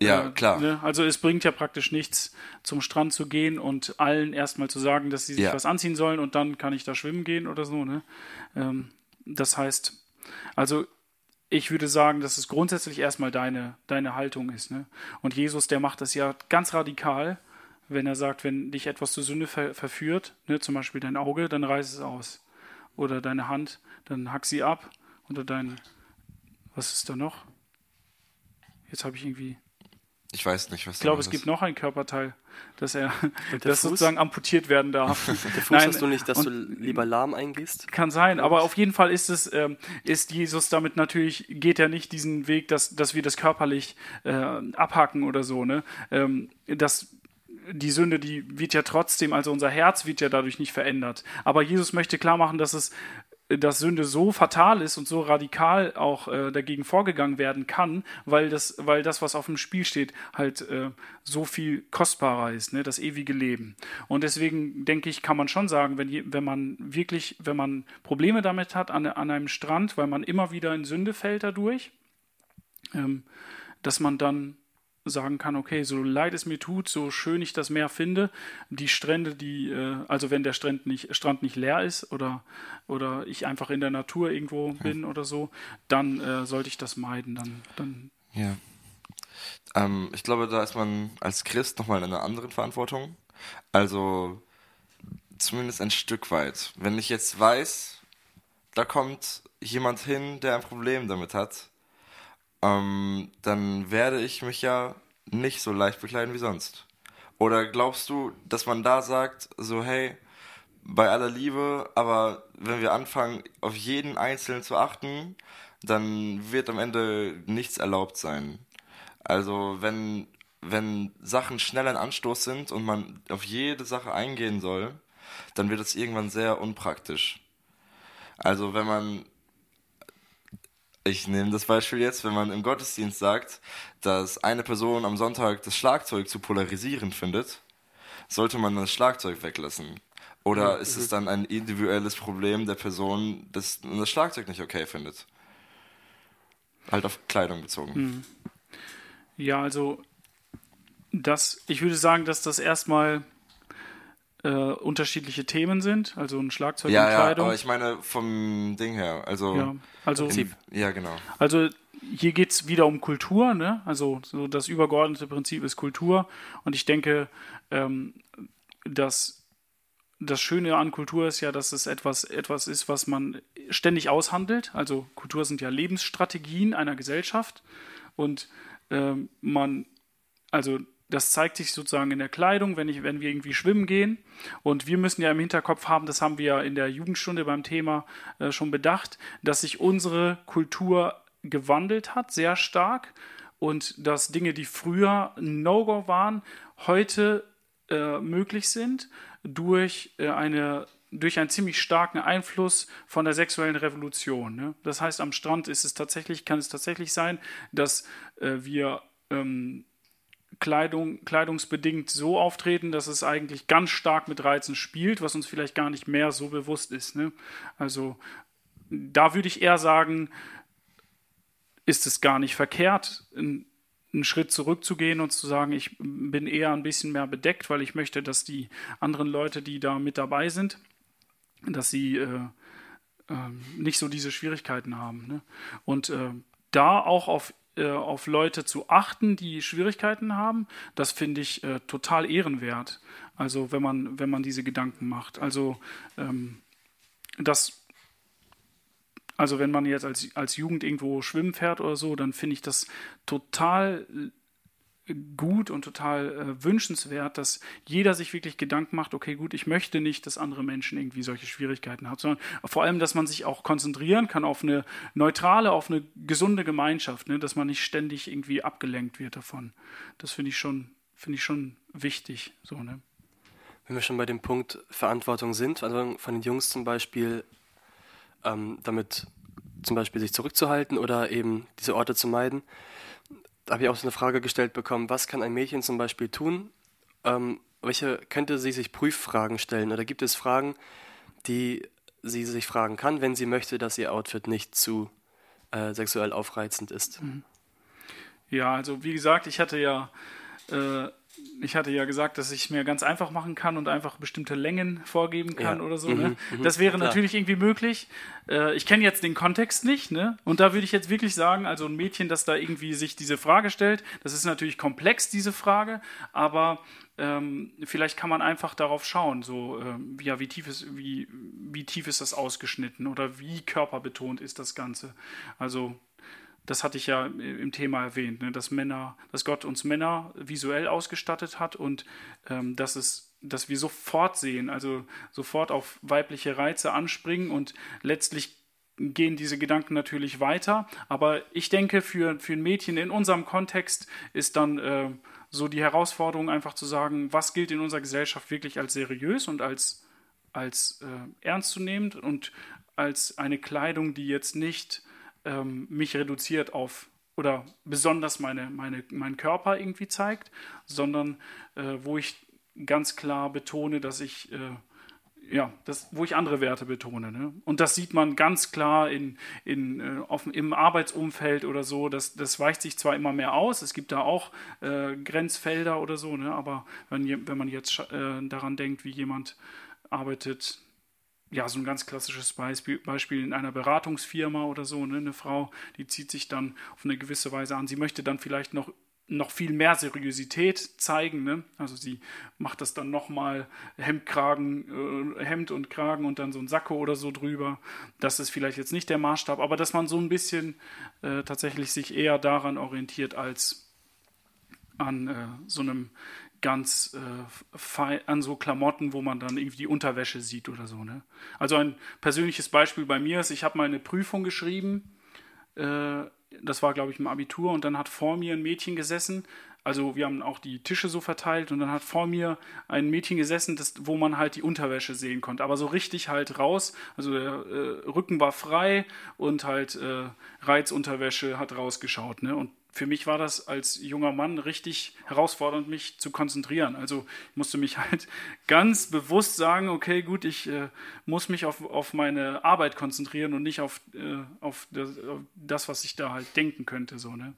Ja, äh, klar. Ne? Also es bringt ja praktisch nichts, zum Strand zu gehen und allen erstmal zu sagen, dass sie sich ja. was anziehen sollen und dann kann ich da schwimmen gehen oder so. Ne? Ähm, das heißt, also ich würde sagen, dass es grundsätzlich erstmal deine, deine Haltung ist. Ne? Und Jesus, der macht das ja ganz radikal, wenn er sagt, wenn dich etwas zur Sünde ver verführt, ne, zum Beispiel dein Auge, dann reiß es aus. Oder deine Hand, dann hack sie ab. Oder dein, was ist da noch? Jetzt habe ich irgendwie. Ich weiß nicht, was Ich glaube, es gibt noch ein Körperteil, dass er *laughs* das sozusagen amputiert werden darf. Der Fuß *laughs* Nein, hast du nicht, dass du lieber lahm eingehst? Kann sein, aber auf jeden Fall ist es, ähm, ist Jesus damit natürlich, geht er nicht diesen Weg, dass, dass wir das körperlich äh, abhacken oder so, ne? Ähm, das die Sünde, die wird ja trotzdem, also unser Herz wird ja dadurch nicht verändert. Aber Jesus möchte klar machen, dass es dass Sünde so fatal ist und so radikal auch äh, dagegen vorgegangen werden kann, weil das, weil das, was auf dem Spiel steht, halt äh, so viel kostbarer ist, ne? das ewige Leben. Und deswegen denke ich, kann man schon sagen, wenn, wenn man wirklich, wenn man Probleme damit hat an, an einem Strand, weil man immer wieder in Sünde fällt dadurch, ähm, dass man dann sagen kann, okay, so leid es mir tut, so schön ich das Meer finde, die Strände, die, äh, also wenn der Strand nicht, Strand nicht leer ist oder, oder ich einfach in der Natur irgendwo ja. bin oder so, dann äh, sollte ich das meiden. Dann, dann ja. Ähm, ich glaube, da ist man als Christ nochmal in einer anderen Verantwortung. Also zumindest ein Stück weit. Wenn ich jetzt weiß, da kommt jemand hin, der ein Problem damit hat, ähm, dann werde ich mich ja nicht so leicht bekleiden wie sonst. Oder glaubst du, dass man da sagt, so hey, bei aller Liebe, aber wenn wir anfangen, auf jeden Einzelnen zu achten, dann wird am Ende nichts erlaubt sein. Also wenn, wenn Sachen schnell ein Anstoß sind und man auf jede Sache eingehen soll, dann wird es irgendwann sehr unpraktisch. Also wenn man Ich nehme das Beispiel jetzt, wenn man im Gottesdienst sagt, dass eine Person am Sonntag das Schlagzeug zu polarisierend findet, sollte man das Schlagzeug weglassen. Oder ist es dann ein individuelles Problem der Person, dass man das Schlagzeug nicht okay findet? Halt auf Kleidung bezogen. Ja, also das, ich würde sagen, dass das erstmal äh, unterschiedliche Themen sind, also ein Schlagzeug Ja, und ja, Kleidung. aber ich meine vom Ding her. Also, ja, also, ja, genau. also hier geht es wieder um Kultur, ne? Also so das übergeordnete Prinzip ist Kultur und ich denke, ähm, dass das Schöne an Kultur ist ja, dass es etwas, etwas ist, was man ständig aushandelt. Also Kultur sind ja Lebensstrategien einer Gesellschaft und ähm, man, also das zeigt sich sozusagen in der Kleidung, wenn, ich, wenn wir irgendwie schwimmen gehen. Und wir müssen ja im Hinterkopf haben, das haben wir ja in der Jugendstunde beim Thema äh, schon bedacht, dass sich unsere Kultur gewandelt hat, sehr stark. Und dass Dinge, die früher No-Go waren, heute äh, möglich sind durch äh, eine durch einen ziemlich starken Einfluss von der sexuellen Revolution. Ne? Das heißt, am Strand ist es tatsächlich, kann es tatsächlich sein, dass äh, wir ähm, Kleidung, kleidungsbedingt so auftreten, dass es eigentlich ganz stark mit Reizen spielt, was uns vielleicht gar nicht mehr so bewusst ist. Ne? Also da würde ich eher sagen, ist es gar nicht verkehrt, einen, Schritt zurückzugehen und zu sagen, ich bin eher ein bisschen mehr bedeckt, weil ich möchte, dass die anderen Leute, die da mit dabei sind, dass sie äh, äh, nicht so diese Schwierigkeiten haben. Ne? Und äh, da auch auf, äh, auf Leute zu achten, die Schwierigkeiten haben, das finde ich äh, total ehrenwert. Also wenn man, wenn man diese Gedanken macht. Also ähm, das also wenn man jetzt als, als Jugend irgendwo schwimmen fährt oder so, dann finde ich das total gut und total äh, wünschenswert, dass jeder sich wirklich Gedanken macht, okay, gut, ich möchte nicht, dass andere Menschen irgendwie solche Schwierigkeiten haben, sondern vor allem, dass man sich auch konzentrieren kann auf eine neutrale, auf eine gesunde Gemeinschaft, ne? dass man nicht ständig irgendwie abgelenkt wird davon. Das finde ich schon, finde ich schon wichtig, so, ne? Wenn wir schon bei dem Punkt Verantwortung sind, also von den Jungs zum Beispiel, ähm, damit zum Beispiel sich zurückzuhalten oder eben diese Orte zu meiden. Habe ich auch so eine Frage gestellt bekommen, was kann ein Mädchen zum Beispiel tun? Ähm, welche könnte sie sich Prüffragen stellen? Oder gibt es Fragen, die sie sich fragen kann, wenn sie möchte, dass ihr Outfit nicht zu äh, sexuell aufreizend ist? Ja, also wie gesagt, ich hatte ja, äh, ich hatte ja gesagt, dass ich mir ganz einfach machen kann und einfach bestimmte Längen vorgeben kann Ja. oder so. Mhm, Ne? mhm, Das wäre klar. natürlich irgendwie möglich. Äh, ich kenne jetzt den Kontext nicht, ne? Und da würde ich jetzt wirklich sagen, also ein Mädchen, das da irgendwie sich diese Frage stellt, das ist natürlich komplex, diese Frage, aber ähm, vielleicht kann man einfach darauf schauen, so ähm, ja, wie tief ist, wie, wie tief ist das ausgeschnitten oder wie körperbetont ist das Ganze. Also das hatte ich ja im Thema erwähnt, ne, dass Männer, dass Gott uns Männer visuell ausgestattet hat und ähm, dass es, dass wir sofort sehen, also sofort auf weibliche Reize anspringen und letztlich gehen diese Gedanken natürlich weiter. Aber ich denke, für, für ein Mädchen in unserem Kontext ist dann äh, so die Herausforderung, einfach zu sagen, was gilt in unserer Gesellschaft wirklich als seriös und als, als äh, ernstzunehmend und als eine Kleidung, die jetzt nicht ähm, mich reduziert auf oder besonders meine, meine, meinen Körper irgendwie zeigt, sondern äh, wo ich ganz klar betone, dass ich äh, ja, das, wo ich andere Werte betone. Ne? Und das sieht man ganz klar in, in, äh, auf, im Arbeitsumfeld oder so. Das, das weicht sich zwar immer mehr aus, es gibt da auch äh, Grenzfelder oder so, ne? aber wenn, wenn man jetzt äh, daran denkt, wie jemand arbeitet, ja, so ein ganz klassisches Beispiel, in einer Beratungsfirma oder so, ne? eine Frau, die zieht sich dann auf eine gewisse Weise an. Sie möchte dann vielleicht noch, noch viel mehr Seriosität zeigen. Ne? Also sie macht das dann nochmal Hemdkragen, äh, Hemd und Kragen und dann so ein Sakko oder so drüber. Das ist vielleicht jetzt nicht der Maßstab, aber dass man so ein bisschen äh, tatsächlich sich eher daran orientiert als an äh, so einem ganz äh, fein, an so Klamotten, wo man dann irgendwie die Unterwäsche sieht oder so. Ne? Also ein persönliches Beispiel bei mir ist, ich habe mal eine Prüfung geschrieben, äh, das war glaube ich im Abitur und dann hat vor mir ein Mädchen gesessen, Also wir haben auch die Tische so verteilt und dann hat vor mir ein Mädchen gesessen, das, wo man halt die Unterwäsche sehen konnte. Aber so richtig halt raus. Also der äh, Rücken war frei und halt äh, Reizunterwäsche hat rausgeschaut. Ne? Und für mich war das als junger Mann richtig herausfordernd, mich zu konzentrieren. Also ich musste mich halt *laughs* ganz bewusst sagen, okay, gut, ich äh, muss mich auf, auf meine Arbeit konzentrieren und nicht auf, äh, auf, das, auf, das, was ich da halt denken könnte. So, ne?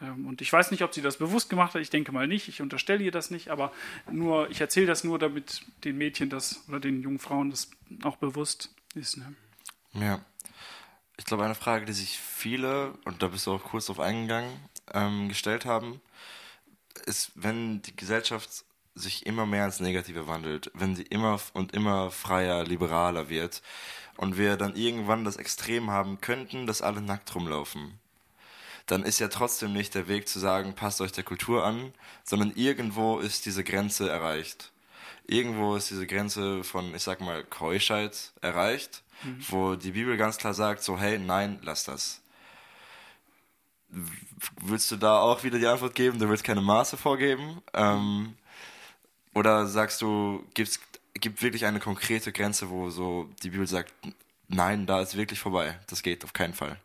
Ähm, und ich weiß nicht, ob sie das bewusst gemacht hat, ich denke mal nicht, ich unterstelle ihr das nicht, aber nur, ich erzähle das nur, damit den Mädchen das oder den jungen Frauen das auch bewusst ist. Ne? Ja. Ich glaube, eine Frage, die sich viele, und da bist du auch kurz drauf eingegangen, ähm, gestellt haben, ist, wenn die Gesellschaft sich immer mehr ins Negative wandelt, wenn sie immer und immer freier, liberaler wird und wir dann irgendwann das Extrem haben könnten, dass alle nackt rumlaufen, dann ist ja trotzdem nicht der Weg zu sagen, passt euch der Kultur an, sondern irgendwo ist diese Grenze erreicht. Irgendwo ist diese Grenze von, ich sag mal, Keuschheit erreicht mhm. wo die Bibel ganz klar sagt, so hey, nein, lass das. Willst du da auch wieder die Antwort geben, du willst keine Maße vorgeben? Ähm, oder sagst du, gibt's, gibt wirklich eine konkrete Grenze, wo so die Bibel sagt, nein, da ist wirklich vorbei, das geht auf keinen Fall?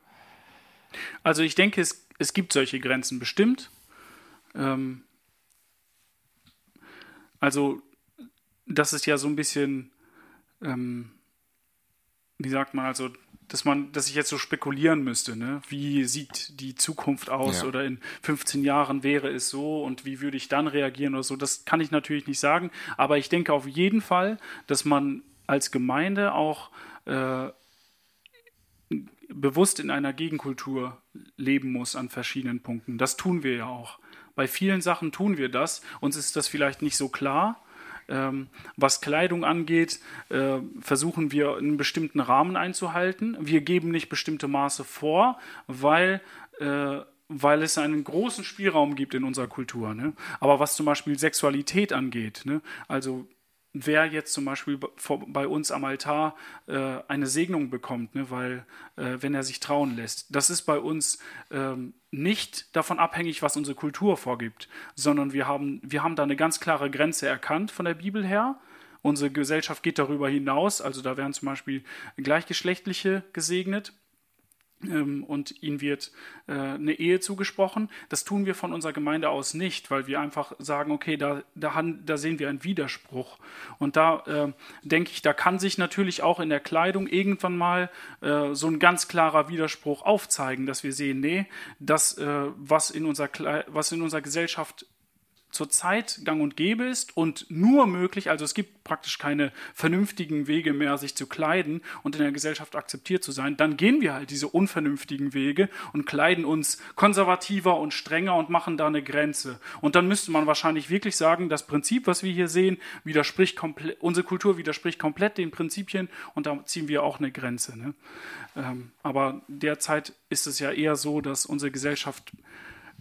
Also ich denke, es, es gibt solche Grenzen bestimmt. Ähm, also das ist ja so ein bisschen ähm, wie sagt man, also, dass man, dass ich jetzt so spekulieren müsste, ne? Wie sieht die Zukunft aus ja. oder in 15 Jahren wäre es so und wie würde ich dann reagieren oder so, das kann ich natürlich nicht sagen, aber ich denke auf jeden Fall, dass man als Gemeinde auch äh, bewusst in einer Gegenkultur leben muss an verschiedenen Punkten. Das tun wir ja auch. Bei vielen Sachen tun wir das. Uns ist das vielleicht nicht so klar, was Kleidung angeht, äh, versuchen wir einen bestimmten Rahmen einzuhalten. Wir geben nicht bestimmte Maße vor, weil äh, weil es einen großen Spielraum gibt in unserer Kultur. Ne? Aber was zum Beispiel Sexualität angeht, ne? also wer jetzt zum Beispiel bei uns am Altar äh, eine Segnung bekommt, ne, weil äh, wenn er sich trauen lässt. Das ist bei uns ähm, nicht davon abhängig, was unsere Kultur vorgibt, sondern wir haben, wir haben da eine ganz klare Grenze erkannt von der Bibel her. Unsere Gesellschaft geht darüber hinaus, also da werden zum Beispiel Gleichgeschlechtliche gesegnet und ihnen wird äh, eine Ehe zugesprochen. Das tun wir von unserer Gemeinde aus nicht, weil wir einfach sagen, okay, da, da, da sehen wir einen Widerspruch. Und da äh, denke ich, da kann sich natürlich auch in der Kleidung irgendwann mal äh, so ein ganz klarer Widerspruch aufzeigen, dass wir sehen, nee, das, äh, was, in unserer, was in unserer Gesellschaft zurzeit gang und gäbe ist und nur möglich, also es gibt praktisch keine vernünftigen Wege mehr, sich zu kleiden und in der Gesellschaft akzeptiert zu sein, dann gehen wir halt diese unvernünftigen Wege und kleiden uns konservativer und strenger und machen da eine Grenze. Und dann müsste man wahrscheinlich wirklich sagen, das Prinzip, was wir hier sehen, widerspricht komplett, unsere Kultur widerspricht komplett den Prinzipien und da ziehen wir auch eine Grenze. Ne? Ähm, aber derzeit ist es ja eher so, dass unsere Gesellschaft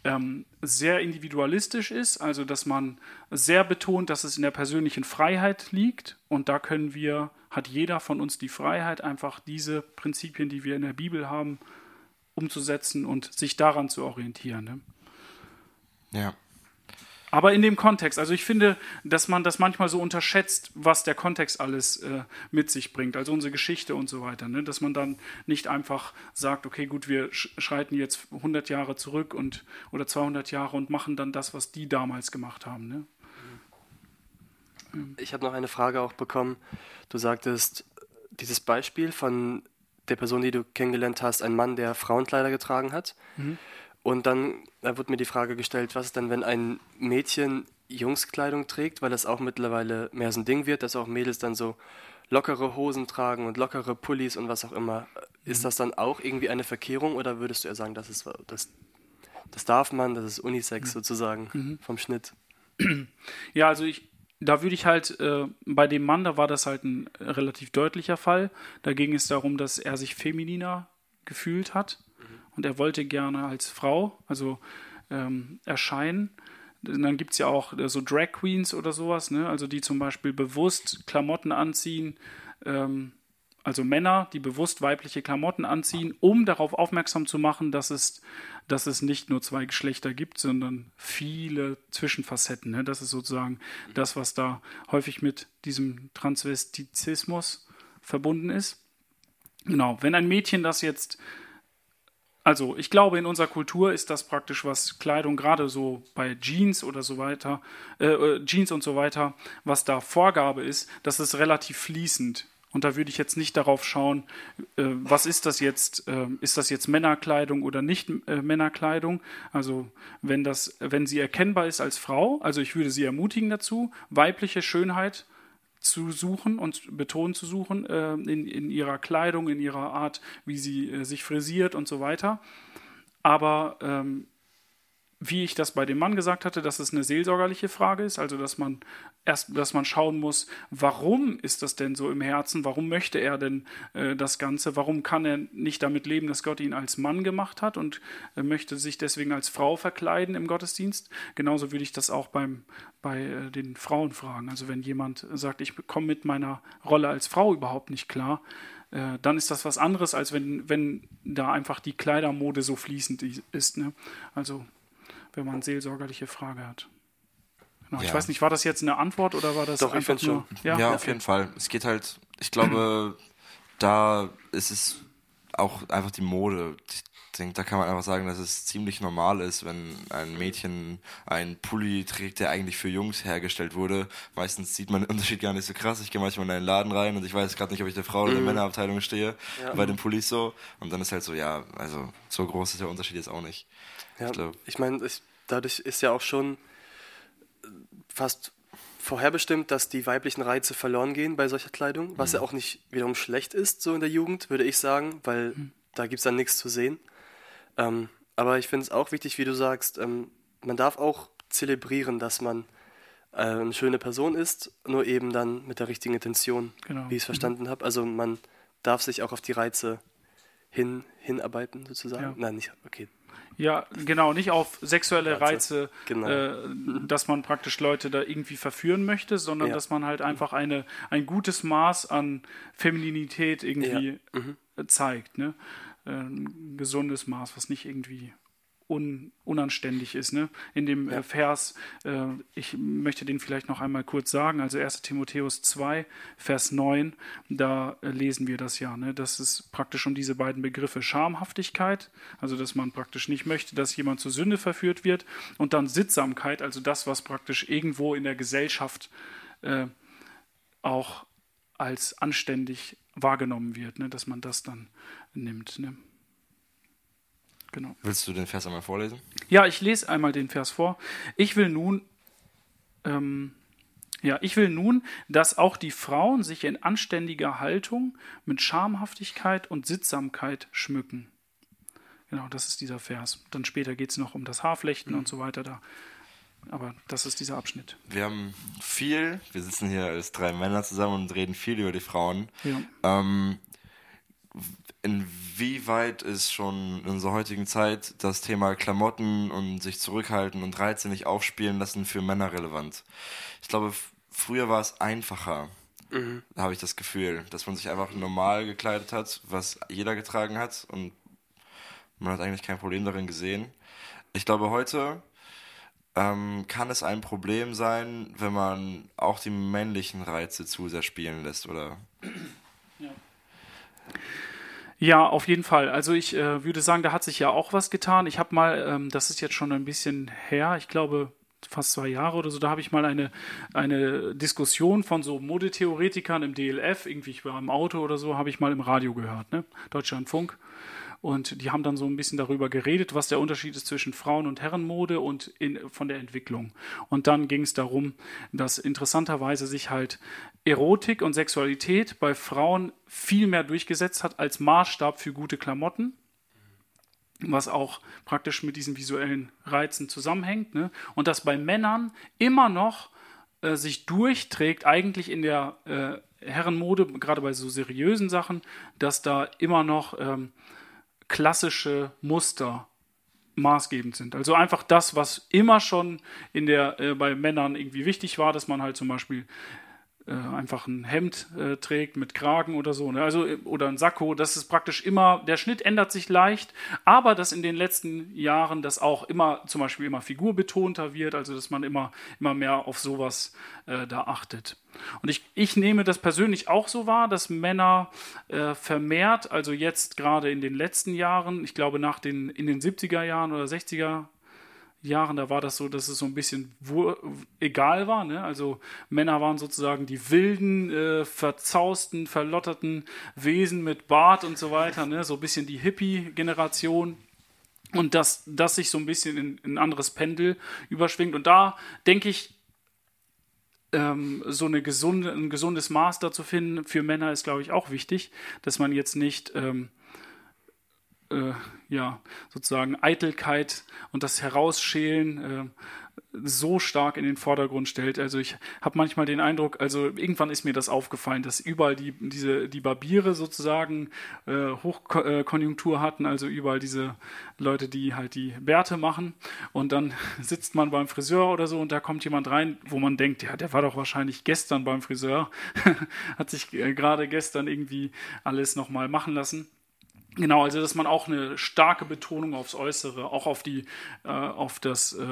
ähm, sehr individualistisch ist, also dass man sehr betont, dass es in der persönlichen Freiheit liegt und da können wir, hat jeder von uns die Freiheit, einfach diese Prinzipien, die wir in der Bibel haben, umzusetzen und sich daran zu orientieren. Ne? Ja. Aber in dem Kontext, also ich finde, dass man das manchmal so unterschätzt, was der Kontext alles äh, mit sich bringt, also unsere Geschichte und so weiter. Ne? Dass man dann nicht einfach sagt, okay, gut, wir schreiten jetzt 100 Jahre zurück und, oder 200 Jahre und machen dann das, was die damals gemacht haben. Ne? Ich habe noch eine Frage auch bekommen. Du sagtest, dieses Beispiel von der Person, die du kennengelernt hast, ein Mann, der Frauenkleider getragen hat. Mhm. Und dann da wurde mir die Frage gestellt, was ist denn, wenn ein Mädchen Jungskleidung trägt, weil das auch mittlerweile mehr so ein Ding wird, dass auch Mädels dann so lockere Hosen tragen und lockere Pullis und was auch immer. Ist mhm. das dann auch irgendwie eine Verkehrung oder würdest du eher sagen, das, ist, das, das darf man, das ist Unisex mhm. sozusagen mhm. vom Schnitt? *clears throat* Ja, also ich, da würde ich halt, äh, bei dem Mann, da war das halt ein relativ deutlicher Fall. Da ging es darum, dass er sich femininer gefühlt hat und er wollte gerne als Frau, also ähm, erscheinen. Und dann gibt es ja auch äh, so Drag Queens oder sowas, ne? also die zum Beispiel bewusst Klamotten anziehen, ähm, also Männer, die bewusst weibliche Klamotten anziehen, um darauf aufmerksam zu machen, dass es, dass es nicht nur zwei Geschlechter gibt, sondern viele Zwischenfacetten. Ne? Das ist sozusagen das, was da häufig mit diesem Transvestizismus verbunden ist. Genau, wenn ein Mädchen das jetzt also ich glaube, in unserer Kultur ist das praktisch, was Kleidung gerade so bei Jeans oder so weiter, äh, äh, Jeans und so weiter, was da Vorgabe ist, das ist relativ fließend. Und da würde ich jetzt nicht darauf schauen, äh, was ist das jetzt, äh, ist das jetzt Männerkleidung oder nicht äh, Männerkleidung. Also wenn das, wenn sie erkennbar ist als Frau, also ich würde sie ermutigen dazu, weibliche Schönheit zu suchen und betonen zu suchen äh, in, in ihrer Kleidung, in ihrer Art, wie sie äh, sich frisiert und so weiter. Aber ähm, wie ich das bei dem Mann gesagt hatte, dass es eine seelsorgerliche Frage ist, also dass man erst, dass man schauen muss, warum ist das denn so im Herzen, warum möchte er denn äh, das Ganze, warum kann er nicht damit leben, dass Gott ihn als Mann gemacht hat und äh, möchte sich deswegen als Frau verkleiden im Gottesdienst. Genauso würde ich das auch beim, bei äh, den Frauen fragen. Also wenn jemand sagt, ich komme mit meiner Rolle als Frau überhaupt nicht klar, äh, dann ist das was anderes, als wenn, wenn da einfach die Kleidermode so fließend ist. Ne? Also wenn man seelsorgerliche Frage hat. Genau. Ja. Ich weiß nicht, war das jetzt eine Antwort oder war das Doch, einfach ich nur? Ja, ja auf jeden Fall. Es geht halt, ich glaube, da ist es auch einfach die Mode. Ich denke, da kann man einfach sagen, dass es ziemlich normal ist, wenn ein Mädchen einen Pulli trägt, der eigentlich für Jungs hergestellt wurde. Meistens sieht man den Unterschied gar nicht so krass. Ich gehe manchmal in einen Laden rein und ich weiß gerade nicht, ob ich der Frau oder der mhm. Männerabteilung stehe, ja. bei den Pullis so. Und dann ist halt so, ja, also so groß ist der Unterschied jetzt auch nicht. Ja, ich, ich meine, dadurch ist ja auch schon fast vorherbestimmt, dass die weiblichen Reize verloren gehen bei solcher Kleidung, was mhm. ja auch nicht wiederum schlecht ist, so in der Jugend, würde ich sagen, weil mhm. da gibt es dann nichts zu sehen. Ähm, aber ich finde es auch wichtig, wie du sagst, ähm, man darf auch zelebrieren, dass man äh, eine schöne Person ist, nur eben dann mit der richtigen Intention, genau. wie ich es mhm. verstanden mhm. habe. Also man darf sich auch auf die Reize hin, hinarbeiten, sozusagen. Ja. Nein, nicht, okay, ja, genau, nicht auf sexuelle Reize, genau. äh, dass man praktisch Leute da irgendwie verführen möchte, sondern ja. dass man halt einfach eine, ein gutes Maß an Femininität irgendwie ja. mhm. zeigt. Ne? Ein gesundes Maß, was nicht irgendwie un, unanständig ist. Ne? In dem ja. Äh, Vers, äh, ich möchte den vielleicht noch einmal kurz sagen, also 1 Timotheus 2, Vers 9, da äh, lesen wir das ja, ne? dass es praktisch um diese beiden Begriffe Schamhaftigkeit, also dass man praktisch nicht möchte, dass jemand zur Sünde verführt wird, und dann Sittsamkeit, also das, was praktisch irgendwo in der Gesellschaft äh, auch als anständig wahrgenommen wird, ne? dass man das dann nimmt. Ne? Genau. Willst du den Vers einmal vorlesen? Ja, ich lese einmal den Vers vor. Ich will nun, ähm, ja, ich will nun, dass auch die Frauen sich in anständiger Haltung mit Schamhaftigkeit und Sittsamkeit schmücken. Genau, das ist dieser Vers. Dann später geht es noch um das Haarflechten mhm. und so weiter da. Aber das ist dieser Abschnitt. Wir haben viel, wir sitzen hier als drei Männer zusammen und reden viel über die Frauen. Ja. Ähm, inwieweit ist schon in unserer heutigen Zeit das Thema Klamotten und sich zurückhalten und Reize nicht aufspielen lassen für Männer relevant? Ich glaube, früher war es einfacher. Mhm. Da habe ich das Gefühl, dass man sich einfach normal gekleidet hat, was jeder getragen hat und man hat eigentlich kein Problem darin gesehen. Ich glaube, heute ähm, kann es ein Problem sein, wenn man auch die männlichen Reize zu sehr spielen lässt, oder? Ja. Ja, auf jeden Fall. Also ich äh, würde sagen, da hat sich ja auch was getan. Ich habe mal, ähm, das ist jetzt schon ein bisschen her, ich glaube fast zwei Jahre oder so, da habe ich mal eine, eine Diskussion von so Modetheoretikern im DLF, irgendwie ich war im Auto oder so, habe ich mal im Radio gehört, ne? Deutschlandfunk. Und die haben dann so ein bisschen darüber geredet, was der Unterschied ist zwischen Frauen- und Herrenmode und in, von der Entwicklung. Und dann ging es darum, dass interessanterweise sich halt Erotik und Sexualität bei Frauen viel mehr durchgesetzt hat als Maßstab für gute Klamotten was auch praktisch mit diesen visuellen Reizen zusammenhängt. Ne? Und dass bei Männern immer noch äh, sich durchträgt, eigentlich in der äh, Herrenmode, gerade bei so seriösen Sachen, dass da immer noch ähm, klassische Muster maßgebend sind. Also einfach das, was immer schon in der, äh, bei Männern irgendwie wichtig war, dass man halt zum Beispiel äh, einfach ein Hemd äh, trägt mit Kragen oder so, ne? also oder ein Sakko, das ist praktisch immer, der Schnitt ändert sich leicht, aber dass in den letzten Jahren das auch immer, zum Beispiel immer figurbetonter wird, also dass man immer, immer mehr auf sowas äh, da achtet. Und ich, ich nehme das persönlich auch so wahr, dass Männer äh, vermehrt, also jetzt gerade in den letzten Jahren, ich glaube nach den, in den 70er Jahren oder 60er Jahren, da war das so, dass es so ein bisschen egal war. Ne? Also Männer waren sozusagen die wilden, äh, verzausten, verlotterten Wesen mit Bart und so weiter, ne? so ein bisschen die Hippie-Generation. Und dass das sich so ein bisschen in, in ein anderes Pendel überschwingt. Und da denke ich, ähm, so eine gesunde, ein gesundes Maß dazu finden für Männer ist, glaube ich, auch wichtig, dass man jetzt nicht ähm, äh, ja, sozusagen Eitelkeit und das Herausschälen äh, so stark in den Vordergrund stellt. Also ich habe manchmal den Eindruck, also irgendwann ist mir das aufgefallen, dass überall die, diese, die Barbiere sozusagen äh, Hochkonjunktur hatten, also überall diese Leute, die halt die Bärte machen und dann *laughs* sitzt man beim Friseur oder so und da kommt jemand rein, wo man denkt, ja, der war doch wahrscheinlich gestern beim Friseur, *laughs* hat sich äh, gerade gestern irgendwie alles nochmal machen lassen. Genau, also dass man auch eine starke Betonung aufs Äußere, auch auf die, äh, auf das äh,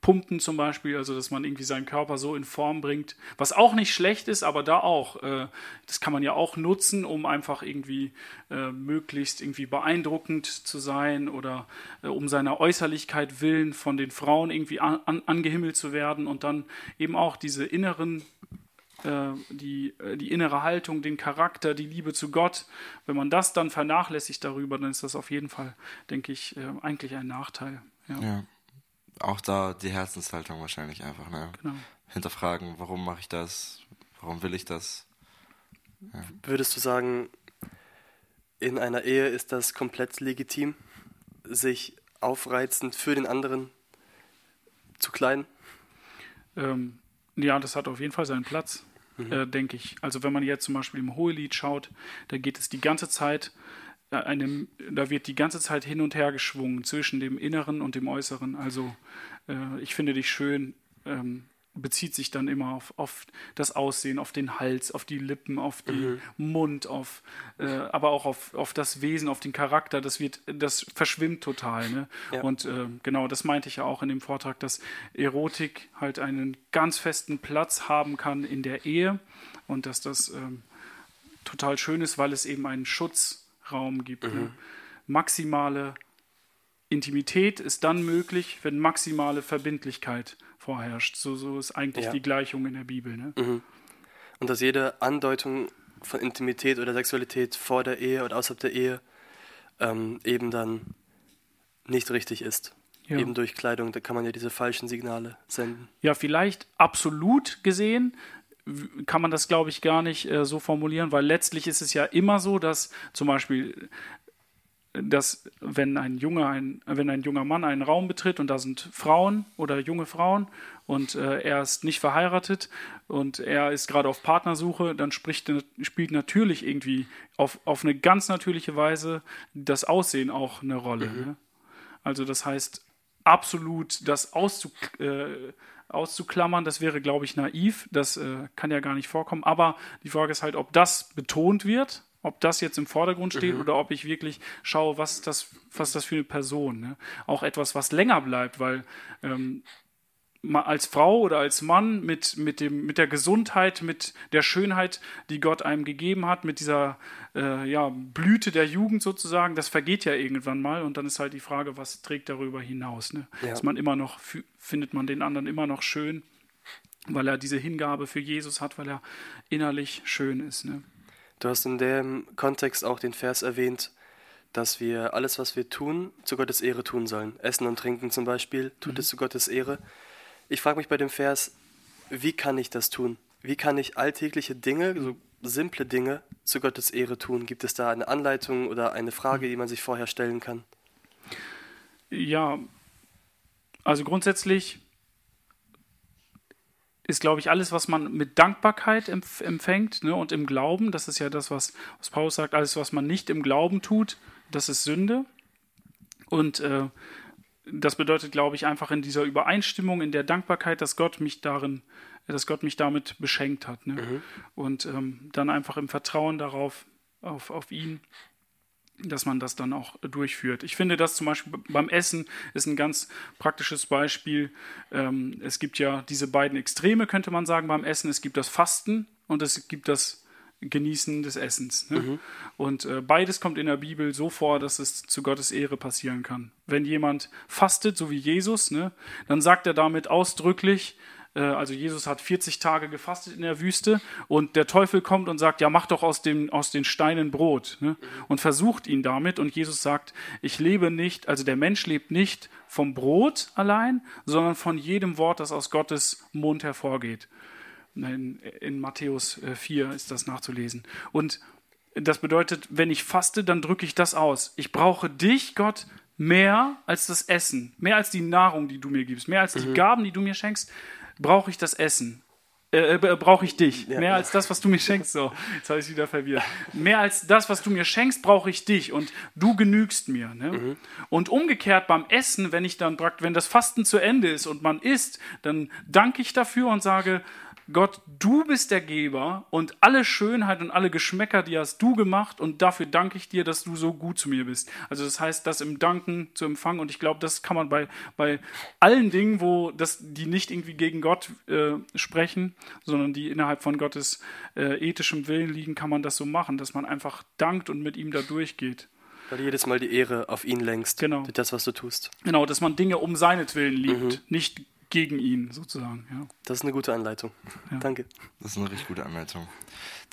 Pumpen zum Beispiel, also dass man irgendwie seinen Körper so in Form bringt, was auch nicht schlecht ist, aber da auch, äh, das kann man ja auch nutzen, um einfach irgendwie äh, möglichst irgendwie beeindruckend zu sein oder äh, um seiner Äußerlichkeit willen von den Frauen irgendwie an, an, angehimmelt zu werden und dann eben auch diese inneren die, äh, die innere Haltung, den Charakter, die Liebe zu Gott, wenn man das dann vernachlässigt darüber, dann ist das auf jeden Fall, denke ich, äh, eigentlich ein Nachteil. Ja. ja. Auch da die Herzenshaltung wahrscheinlich einfach, ne? Genau. Hinterfragen, warum mache ich das? Warum will ich das? Ja. Würdest du sagen, in einer Ehe ist das komplett legitim, sich aufreizend für den anderen zu kleiden? Ähm, ja, das hat auf jeden Fall seinen Platz, mhm. äh, denke ich. Also wenn man jetzt zum Beispiel im Hohelied schaut, da geht es die ganze Zeit, äh, einem, da wird die ganze Zeit hin und her geschwungen zwischen dem Inneren und dem Äußeren. Also äh, ich finde dich schön, ähm, bezieht sich dann immer auf, auf das Aussehen, auf den Hals, auf die Lippen, auf den mhm. Mund, auf, äh, aber auch auf, auf das Wesen, auf den Charakter. Das wird, das verschwimmt total. Ne? Ja. Und äh, genau, das meinte ich ja auch in dem Vortrag, dass Erotik halt einen ganz festen Platz haben kann in der Ehe und dass das ähm, total schön ist, weil es eben einen Schutzraum gibt. Ne? Mhm. Ne? Maximale Intimität ist dann möglich, wenn maximale Verbindlichkeit vorherrscht. So, so ist eigentlich ja. die Gleichung in der Bibel. Ne? Mhm. Und dass jede Andeutung von Intimität oder Sexualität vor der Ehe oder außerhalb der Ehe ähm, eben dann nicht richtig ist. Ja. Eben durch Kleidung, da kann man ja diese falschen Signale senden. Ja, vielleicht absolut gesehen kann man das, glaube ich, gar nicht äh, so formulieren, weil letztlich ist es ja immer so, dass zum Beispiel dass wenn ein junger, ein, wenn ein junger Mann einen Raum betritt und da sind Frauen oder junge Frauen und äh, er ist nicht verheiratet und er ist gerade auf Partnersuche, dann spricht, spielt natürlich irgendwie auf, auf eine ganz natürliche Weise das Aussehen auch eine Rolle. Mhm. Ne? Also das heißt, absolut das auszuk äh, auszuklammern, das wäre, glaube ich, naiv. Das äh, kann ja gar nicht vorkommen. Aber die Frage ist halt, ob das betont wird ob das jetzt im Vordergrund steht mhm. oder ob ich wirklich schaue, was das, was das für eine Person. Ne? Auch etwas, was länger bleibt, weil ähm, als Frau oder als Mann mit, mit, dem, mit der Gesundheit, mit der Schönheit, die Gott einem gegeben hat, mit dieser äh, ja, Blüte der Jugend sozusagen, das vergeht ja irgendwann mal und dann ist halt die Frage, was trägt darüber hinaus? Ne? Ja. Ist man immer noch, findet man den anderen immer noch schön, weil er diese Hingabe für Jesus hat, weil er innerlich schön ist. Ne? Du hast in dem Kontext auch den Vers erwähnt, dass wir alles, was wir tun, zu Gottes Ehre tun sollen. Essen und Trinken zum Beispiel, tut mhm. es zu Gottes Ehre. Ich frage mich bei dem Vers, wie kann ich das tun? Wie kann ich alltägliche Dinge, so simple Dinge, zu Gottes Ehre tun? Gibt es da eine Anleitung oder eine Frage, die man sich vorher stellen kann? Ja, also grundsätzlich ist, glaube ich, alles, was man mit Dankbarkeit empf empfängt ne, und im Glauben, das ist ja das, was, was Paulus sagt, alles, was man nicht im Glauben tut, das ist Sünde. Und äh, das bedeutet, glaube ich, einfach in dieser Übereinstimmung, in der Dankbarkeit, dass Gott mich darin dass Gott mich damit beschenkt hat. Ne? Mhm. Und ähm, dann einfach im Vertrauen darauf, auf, auf ihn, dass man das dann auch durchführt. Ich finde das zum Beispiel beim Essen ist ein ganz praktisches Beispiel. Ähm, es gibt ja diese beiden Extreme, könnte man sagen, beim Essen. Es gibt das Fasten und es gibt das Genießen des Essens. Ne? Und äh, beides kommt in der Bibel so vor, dass es zu Gottes Ehre passieren kann. Wenn jemand fastet, so wie Jesus, ne, dann sagt er damit ausdrücklich, also Jesus hat 40 Tage gefastet in der Wüste und der Teufel kommt und sagt, ja, mach doch aus, dem, aus den Steinen Brot ne? und versucht ihn damit und Jesus sagt, ich lebe nicht, also der Mensch lebt nicht vom Brot allein, sondern von jedem Wort, das aus Gottes Mund hervorgeht. In, in Matthäus äh, 4 ist das nachzulesen. Und das bedeutet, wenn ich faste, dann drücke ich das aus. Ich brauche dich, Gott, mehr als das Essen, mehr als die Nahrung, die du mir gibst, mehr als die Gaben, die du mir schenkst, brauche ich das Essen. Äh, äh, brauche ich dich. Mehr als das, was du mir schenkst. So, jetzt habe ich wieder verwirrt. Mehr als das, was du mir schenkst, brauche ich dich und du genügst mir. Ne? Und umgekehrt beim Essen, wenn ich dann wenn das Fasten zu Ende ist und man isst, dann danke ich dafür und sage, Gott, du bist der Geber und alle Schönheit und alle Geschmäcker, die hast du gemacht und dafür danke ich dir, dass du so gut zu mir bist. Also das heißt, das im Danken zu empfangen und ich glaube, das kann man bei, bei allen Dingen, wo das, die nicht irgendwie gegen Gott äh, sprechen, sondern die innerhalb von Gottes äh, ethischem Willen liegen, kann man das so machen, dass man einfach dankt und mit ihm da durchgeht. Weil du jedes Mal die Ehre auf ihn lenkst. Genau. Durch das, was du tust. Genau, dass man Dinge um seinetwillen liebt, nicht gegen ihn sozusagen. Ja. Das ist eine gute Anleitung. Danke. Das ist eine richtig gute Anleitung.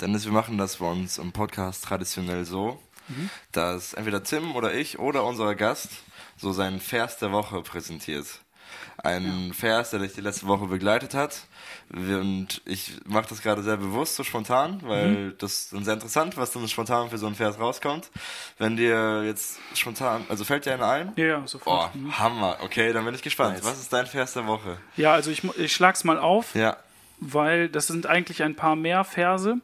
Dennis, wir machen das bei uns im Podcast traditionell so, dass entweder Tim oder ich oder unser Gast so seinen Vers der Woche präsentiert. Ein Vers, der dich die letzte Woche begleitet hat. Und ich mache das gerade sehr bewusst, so spontan, weil das ist sehr interessant, was dann spontan für so einen Vers rauskommt. Wenn dir jetzt spontan, also fällt dir einer ein? Ja, ja, sofort. Oh, Hammer. Okay, dann bin ich gespannt. Nice. Was ist dein Vers der Woche? Ja, also ich, ich schlag's mal auf. Ja. weil das sind eigentlich ein paar mehr Verse,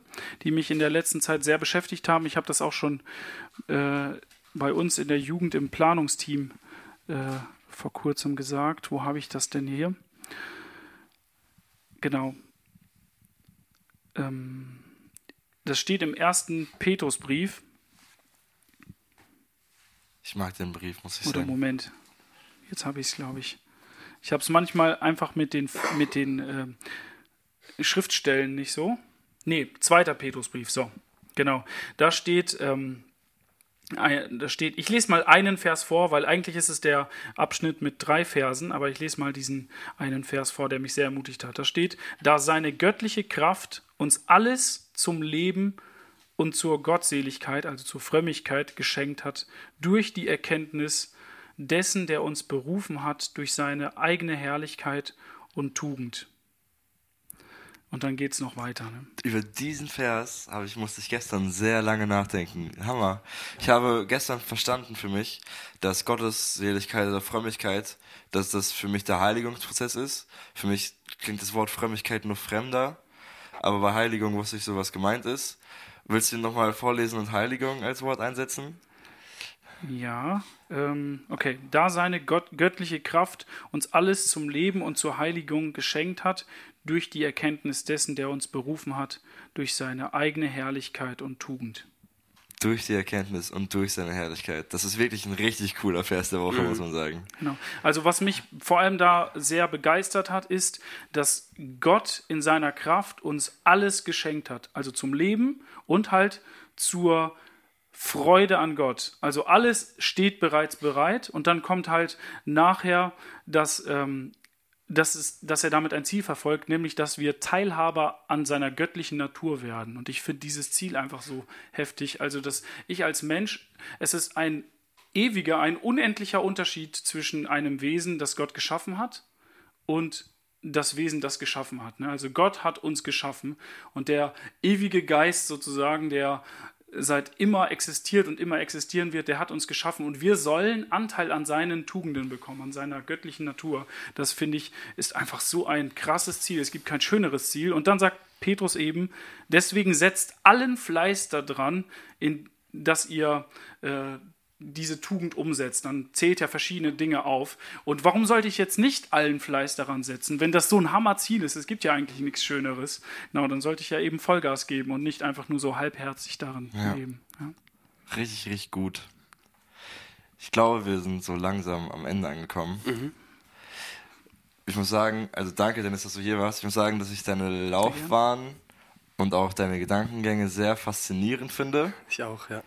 die mich in der letzten Zeit sehr beschäftigt haben. Ich habe das auch schon äh, bei uns in der Jugend im Planungsteam äh, vor kurzem gesagt. Wo habe ich das denn hier? Genau. Ähm, das steht im ersten Petrusbrief. Ich mag den Brief, muss ich Oder sagen. Moment. Jetzt habe ich es, glaube ich. Ich habe es manchmal einfach mit den, mit den ähm, Schriftstellen nicht so. Nee, zweiter Petrusbrief, so. Genau. Da steht, ähm, da steht, ich lese mal einen Vers vor, weil eigentlich ist es der Abschnitt mit drei Versen, aber ich lese mal diesen einen Vers vor, der mich sehr ermutigt hat. Da steht, da seine göttliche Kraft uns alles zum Leben und zur Gottseligkeit, also zur Frömmigkeit geschenkt hat, durch die Erkenntnis dessen, der uns berufen hat, durch seine eigene Herrlichkeit und Tugend. Und dann geht es noch weiter. Ne? Über diesen Vers habe ich, musste ich gestern sehr lange nachdenken. Hammer. Ich habe gestern verstanden für mich, dass Gottes Seligkeit oder Frömmigkeit, dass das für mich der Heiligungsprozess ist. Für mich klingt das Wort Frömmigkeit nur fremder, aber bei Heiligung wusste ich so, was gemeint ist. Willst du nochmal vorlesen und Heiligung als Wort einsetzen? Ja, ähm, okay. Da seine Gott, göttliche Kraft uns alles zum Leben und zur Heiligung geschenkt hat, durch die Erkenntnis dessen, der uns berufen hat, durch seine eigene Herrlichkeit und Tugend. Durch die Erkenntnis und durch seine Herrlichkeit. Das ist wirklich ein richtig cooler Vers der Woche, muss man sagen. Genau. Also was mich vor allem da sehr begeistert hat, ist, dass Gott in seiner Kraft uns alles geschenkt hat. Also zum Leben und halt zur Freude an Gott. Also alles steht bereits bereit und dann kommt halt nachher, dass, ähm, dass, es, dass er damit ein Ziel verfolgt, nämlich dass wir Teilhaber an seiner göttlichen Natur werden. Und ich finde dieses Ziel einfach so heftig. Also dass ich als Mensch, es ist ein ewiger, ein unendlicher Unterschied zwischen einem Wesen, das Gott geschaffen hat, und das Wesen, das geschaffen hat. ne? Also Gott hat uns geschaffen und der ewige Geist sozusagen, der seit immer existiert und immer existieren wird, der hat uns geschaffen und wir sollen Anteil an seinen Tugenden bekommen, an seiner göttlichen Natur. Das finde ich ist einfach so ein krasses Ziel. Es gibt kein schöneres Ziel. Und dann sagt Petrus eben, deswegen setzt allen Fleiß daran, in, dass ihr äh, diese Tugend umsetzt, dann zählt er verschiedene Dinge auf. Und warum sollte ich jetzt nicht allen Fleiß daran setzen, wenn das so ein Hammerziel ist? Es gibt ja eigentlich nichts Schöneres. Na, dann sollte ich ja eben Vollgas geben und nicht einfach nur so halbherzig daran Ja. leben. Ja. Richtig, richtig gut. Ich glaube, wir sind so langsam am Ende angekommen. Ich muss sagen, also danke, Dennis, dass du hier warst. Ich muss sagen, dass ich deine Laufbahn und auch deine Gedankengänge sehr faszinierend finde. Ich auch, ja.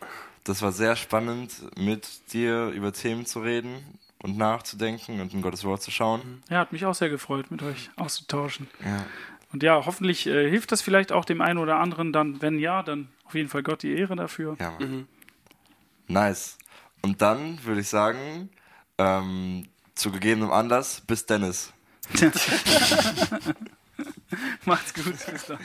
Das war sehr spannend, mit dir über Themen zu reden und nachzudenken und in Gottes Wort zu schauen. ja, hat mich auch sehr gefreut, mit euch auszutauschen. Ja. Und ja, hoffentlich äh, hilft das vielleicht auch dem einen oder anderen dann. Wenn ja, dann auf jeden Fall Gott die Ehre dafür. Ja, Mann. Nice. Und dann würde ich sagen, ähm, zu gegebenem Anlass, bis Dennis. *laughs* Macht's gut. Bis dann.